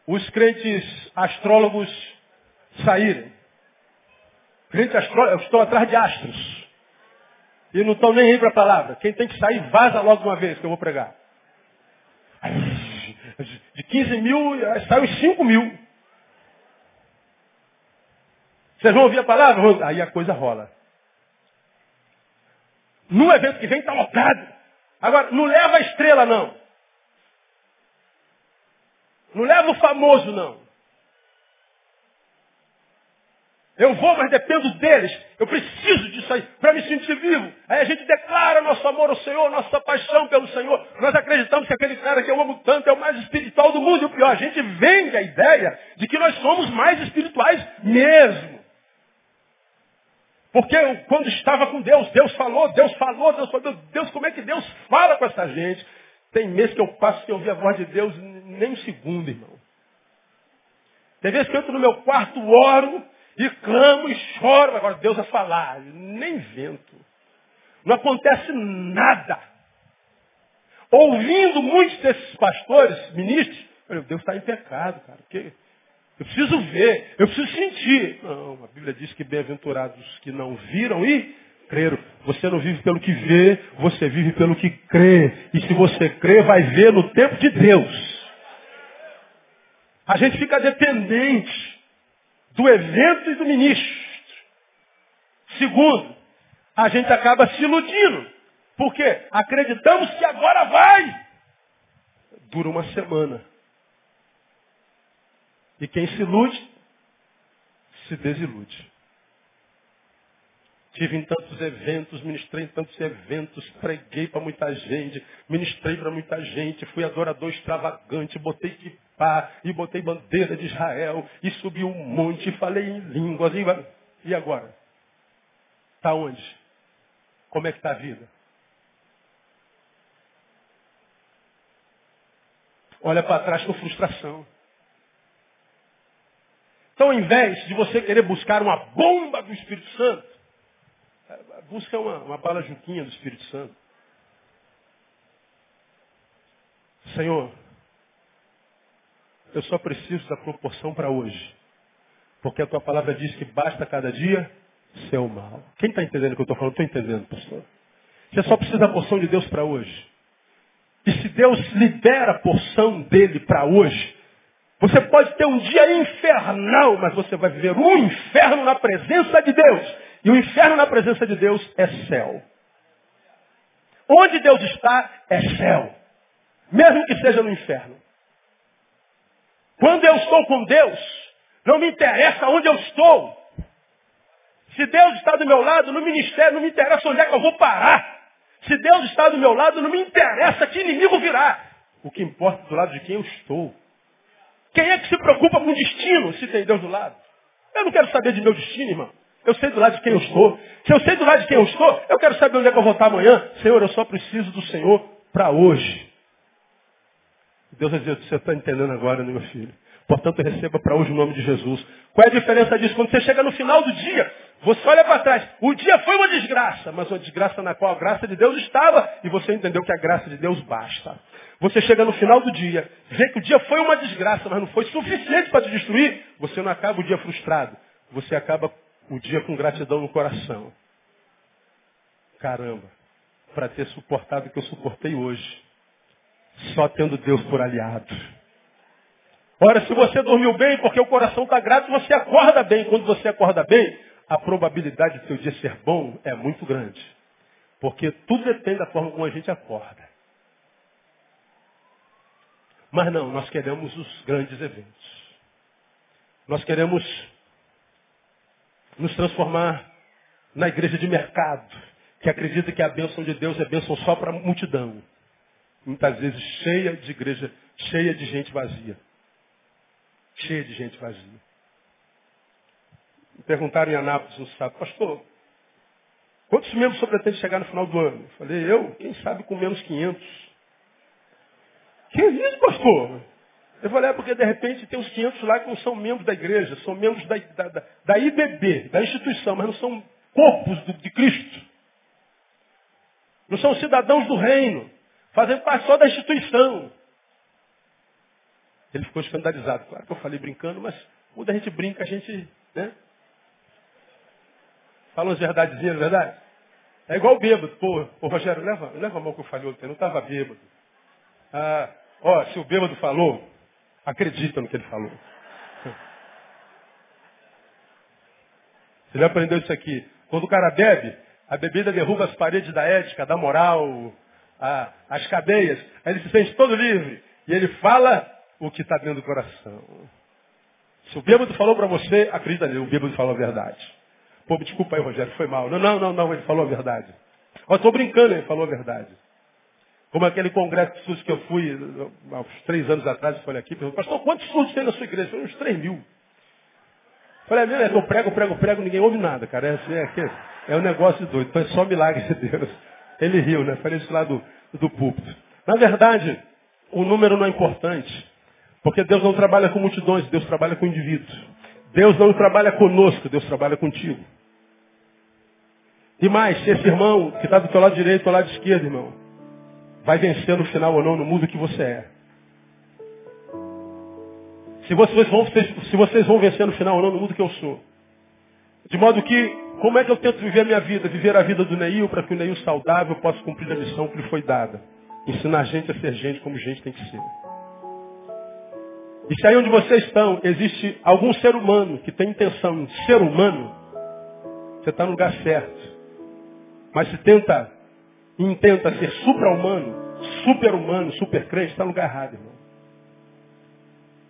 os crentes astrólogos saírem. Crente astrólogos, estou atrás de astros. E não estão nem aí para a palavra. Quem tem que sair, vaza logo uma vez que eu vou pregar. De 15 mil, saiu 5 mil. Vocês vão ouvir a palavra? Aí a coisa rola. No evento que vem está lotado. Agora, não leva a estrela, não. Não leva o famoso, não. Eu vou, mas dependo deles. Eu preciso disso aí para me sentir vivo. Aí a gente declara nosso amor ao Senhor, nossa paixão pelo Senhor. Nós acreditamos que aquele cara que eu amo tanto é o mais espiritual do mundo. E o pior, a gente vende a ideia de que nós somos mais espirituais mesmo. Porque eu, quando estava com Deus, Deus falou, Deus falou, Deus falou. Deus, como é que Deus fala com essa gente? Tem meses que eu passo sem ouvir a voz de Deus nem um segundo, irmão. Tem vezes que eu entro no meu quarto, oro, e clamo e choro. Agora Deus vai falar. Nem vento. Não acontece nada. Ouvindo muitos desses pastores, ministros, Deus está em pecado, cara. Porque eu preciso ver, eu preciso sentir. Não, a Bíblia diz que bem-aventurados que não viram e creram. Você não vive pelo que vê, você vive pelo que crê. E se você crê, vai ver no tempo de Deus. A gente fica dependente do evento e do ministro. Segundo, a gente acaba se iludindo. Porque acreditamos que agora vai. Dura uma semana. E quem se ilude, se desilude. Tive em tantos eventos, ministrei em tantos eventos, preguei para muita gente, ministrei para muita gente, fui adorador extravagante, botei kippah e botei bandeira de Israel e subi um monte, falei em línguas. E, e agora? Está onde? Como é que está a vida? Olha para trás com frustração. Então, ao invés de você querer buscar uma bomba do Espírito Santo, Busca uma, uma bala juquinha do Espírito Santo. Senhor, eu só preciso da proporção para hoje. Porque a tua palavra diz que basta cada dia seu mal. Quem está entendendo o que eu estou falando? Estou entendendo, pastor. Você só precisa da porção de Deus para hoje. E se Deus libera a porção dele para hoje, você pode ter um dia infernal, mas você vai viver um inferno na presença de Deus. E o inferno na presença de Deus é céu. Onde Deus está é céu. Mesmo que seja no inferno. Quando eu estou com Deus, não me interessa onde eu estou. Se Deus está do meu lado no ministério, não me interessa onde é que eu vou parar. Se Deus está do meu lado, não me interessa que inimigo virá. O que importa é do lado de quem eu estou. Quem é que se preocupa com o destino se tem Deus do lado? Eu não quero saber de meu destino, irmão. Eu sei do lado de quem eu estou. Se eu sei do lado de quem eu estou, eu quero saber onde é que eu vou estar amanhã. Senhor, eu só preciso do Senhor para hoje. Deus vai dizer, você está entendendo agora, meu filho? Portanto, receba para hoje o nome de Jesus. Qual é a diferença disso? Quando você chega no final do dia, você olha para trás. O dia foi uma desgraça, mas uma desgraça na qual a graça de Deus estava e você entendeu que a graça de Deus basta. Você chega no final do dia, vê que o dia foi uma desgraça, mas não foi suficiente para te destruir. Você não acaba o dia frustrado. Você acaba o dia com gratidão no coração. Caramba, para ter suportado o que eu suportei hoje, só tendo Deus por aliado. Ora, se você dormiu bem porque o coração está grato, você acorda bem. Quando você acorda bem, a probabilidade de seu dia ser bom é muito grande. Porque tudo depende da forma como a gente acorda. Mas não, nós queremos os grandes eventos. Nós queremos nos transformar na igreja de mercado, que acredita que a bênção de Deus é bênção só para a multidão. Muitas vezes cheia de igreja, cheia de gente vazia. Cheia de gente vazia. Me perguntaram em Anápolis no sábado, pastor, quantos membros você pretende chegar no final do ano? Eu falei, eu? Quem sabe com menos 500. Que isso, pastor? Eu falei, é porque de repente tem uns 500 lá que não são membros da igreja, são membros da, da, da, da IBB, da instituição, mas não são corpos do, de Cristo. Não são cidadãos do reino, fazem parte só da instituição. Ele ficou escandalizado. Claro que eu falei brincando, mas quando a gente brinca, a gente, né? Fala umas verdadezinhas, é verdade? É igual bêbado. Pô, ô Rogério, leva, leva a mão que eu falei ontem, eu não estava bêbado. Ah, ó, se o bêbado falou, Acredita no que ele falou. Já aprendeu isso aqui. Quando o cara bebe, a bebida derruba as paredes da ética, da moral, a, as cadeias. Aí ele se sente todo livre. E ele fala o que está dentro do coração. Se o bêbado falou para você, acredita nele, o bêbado falou a verdade. Pô, desculpa aí, Rogério, foi mal. Não, não, não, não, ele falou a verdade. Eu estou brincando, ele falou a verdade. Como aquele congresso de surdos que eu fui há uns três anos atrás, eu falei aqui, perguntou, pastor, quantos surdos tem na sua igreja? Eu falei, uns três mil. Falei, é, é que eu prego, prego, prego, ninguém ouve nada, cara. É, é, é um negócio doido. É só milagre de Deus. Ele riu, né? Falei isso lá do, do púlpito. Na verdade, o número não é importante. Porque Deus não trabalha com multidões, Deus trabalha com indivíduos. Deus não trabalha conosco, Deus trabalha contigo. E mais, se esse irmão que está do teu lado direito ou lado esquerdo, irmão, vai vencer no final ou não, no mundo que você é. Se vocês, vão, se vocês vão vencer no final ou não, no mundo que eu sou. De modo que, como é que eu tento viver a minha vida? Viver a vida do Neil para que o Neil saudável possa cumprir a missão que lhe foi dada. Ensinar a gente a ser gente como gente tem que ser. E se aí onde vocês estão existe algum ser humano que tem intenção em ser humano, você está no lugar certo. Mas se tenta, intenta ser supra-humano, super-humano, super-crente, está no lugar errado, irmão.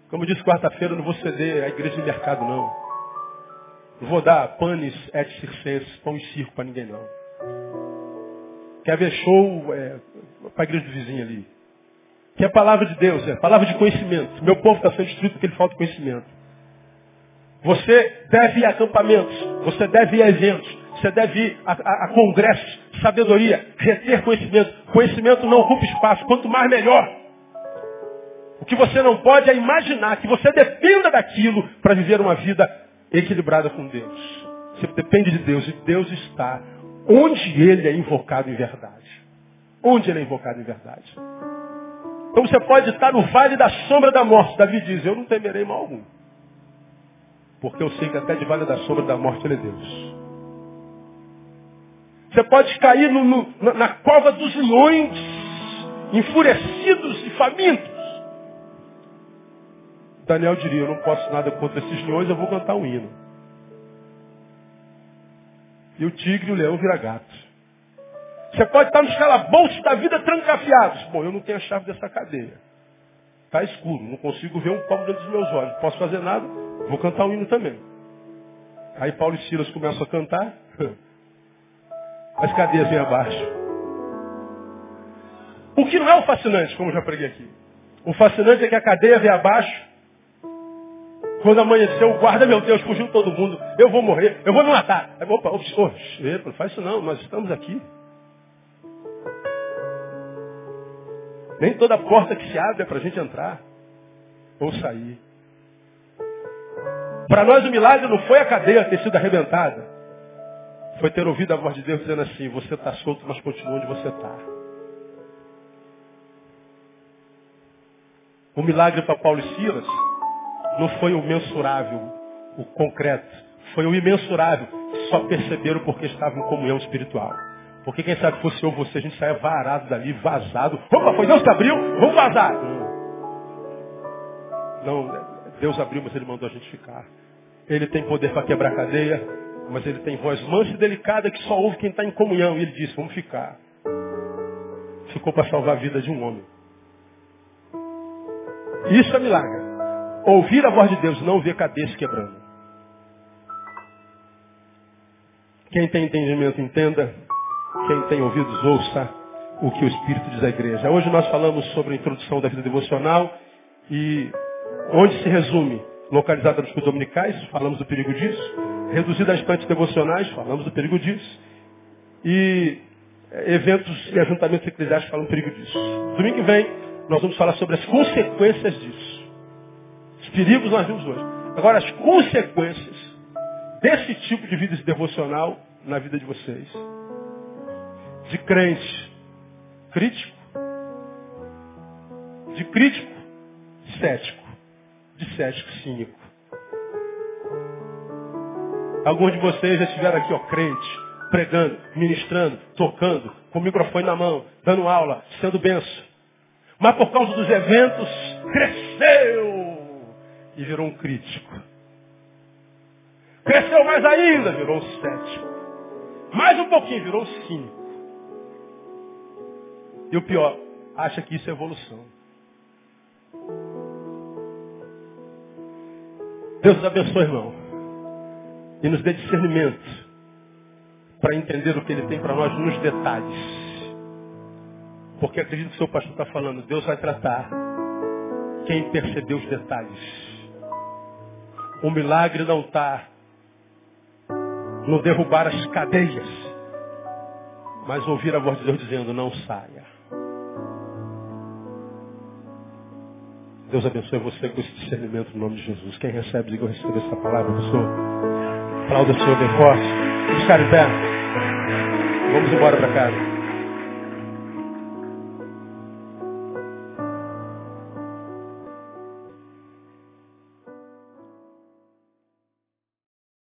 Como eu disse quarta-feira, não vou ceder à igreja de mercado, não. Não vou dar panes et circenses, pão e circo para ninguém, não. Quer ver show é, para a igreja do vizinho ali. Que é a palavra de Deus, é palavra de conhecimento. Meu povo está sendo destruído porque ele falta conhecimento. Você deve ir a acampamentos, você deve ir a eventos, você deve ir a, a, a congressos, sabedoria, reter conhecimento. Conhecimento não ocupa espaço, quanto mais melhor. O que você não pode é imaginar que você dependa daquilo para viver uma vida equilibrada com Deus. Você depende de Deus e Deus está onde Ele é invocado em verdade. Onde Ele é invocado em verdade. Então você pode estar no vale da sombra da morte. Davi diz, eu não temerei mal algum. Porque eu sei que até de vale da sombra da morte ele é Deus. Você pode cair no, no, na cova dos leões, enfurecidos e famintos. Daniel diria, eu não posso nada contra esses leões, eu vou cantar um hino. E o tigre e o leão vira gato. Você pode estar nos calabouços da vida trancafiados. Bom, eu não tenho a chave dessa cadeia. Está escuro, não consigo ver um palmo dentro dos meus olhos. Não posso fazer nada, vou cantar um hino também. Aí Paulo e Silas começam a cantar. As cadeias vêm abaixo. O que não é o fascinante, como já preguei aqui. O fascinante é que a cadeia vem abaixo. Quando amanheceu, guarda, meu Deus, fugiu todo mundo. Eu vou morrer, eu vou me matar. Aí, opa, opa, não faz isso não, nós estamos aqui. Nem toda porta que se abre é para a gente entrar ou sair. Para nós o milagre não foi a cadeia ter sido arrebentada. Foi ter ouvido a voz de Deus dizendo assim, você está solto, mas continua onde você está. O milagre para Paulo e Silas não foi o mensurável, o concreto. Foi o imensurável. Só perceberam porque estavam em comunhão espiritual. Porque quem sabe fosse eu você, a gente saia varado dali, vazado. Opa, foi Deus que abriu, vamos vazar. Não. Deus abriu, mas Ele mandou a gente ficar. Ele tem poder para quebrar cadeia, mas Ele tem voz mansa e delicada que só ouve quem está em comunhão. E Ele disse, vamos ficar. Ficou para salvar a vida de um homem. Isso é milagre. Ouvir a voz de Deus, não ver cabeça quebrando. Quem tem entendimento, entenda. Quem tem ouvidos, ouça o que o Espírito diz à igreja. Hoje nós falamos sobre a introdução da vida devocional e onde se resume? Localizada nos cultos dominicais, falamos do perigo disso. Reduzida a instantes devocionais, falamos do perigo disso. E eh, eventos e ajuntamentos eclesiásticos falam do perigo disso. Domingo que vem, nós vamos falar sobre as consequências disso. Os perigos nós vimos hoje. Agora, as consequências desse tipo de vida devocional na vida de vocês de crente crítico, de crítico cético, de cético cínico. Alguns de vocês já estiveram aqui, ó, crente, pregando, ministrando, tocando, com o microfone na mão, dando aula, sendo benção. Mas por causa dos eventos, cresceu e virou um crítico. Cresceu mais ainda, virou um cético. Mais um pouquinho, virou um cínico. E o pior, acha que isso é evolução. Deus abençoe, irmão. E nos dê discernimento para entender o que Ele tem para nós nos detalhes. Porque acredito que o seu pastor está falando, Deus vai tratar quem percebeu os detalhes. O milagre não está no derrubar as cadeias, mas ouvir a voz de Deus dizendo, não saia. Deus abençoe você com esse discernimento no nome de Jesus. Quem recebe, diga eu recebo essa palavra, pessoa. Aplauda o Senhor bem forte. Vamos ficar em pé. Vamos embora para casa.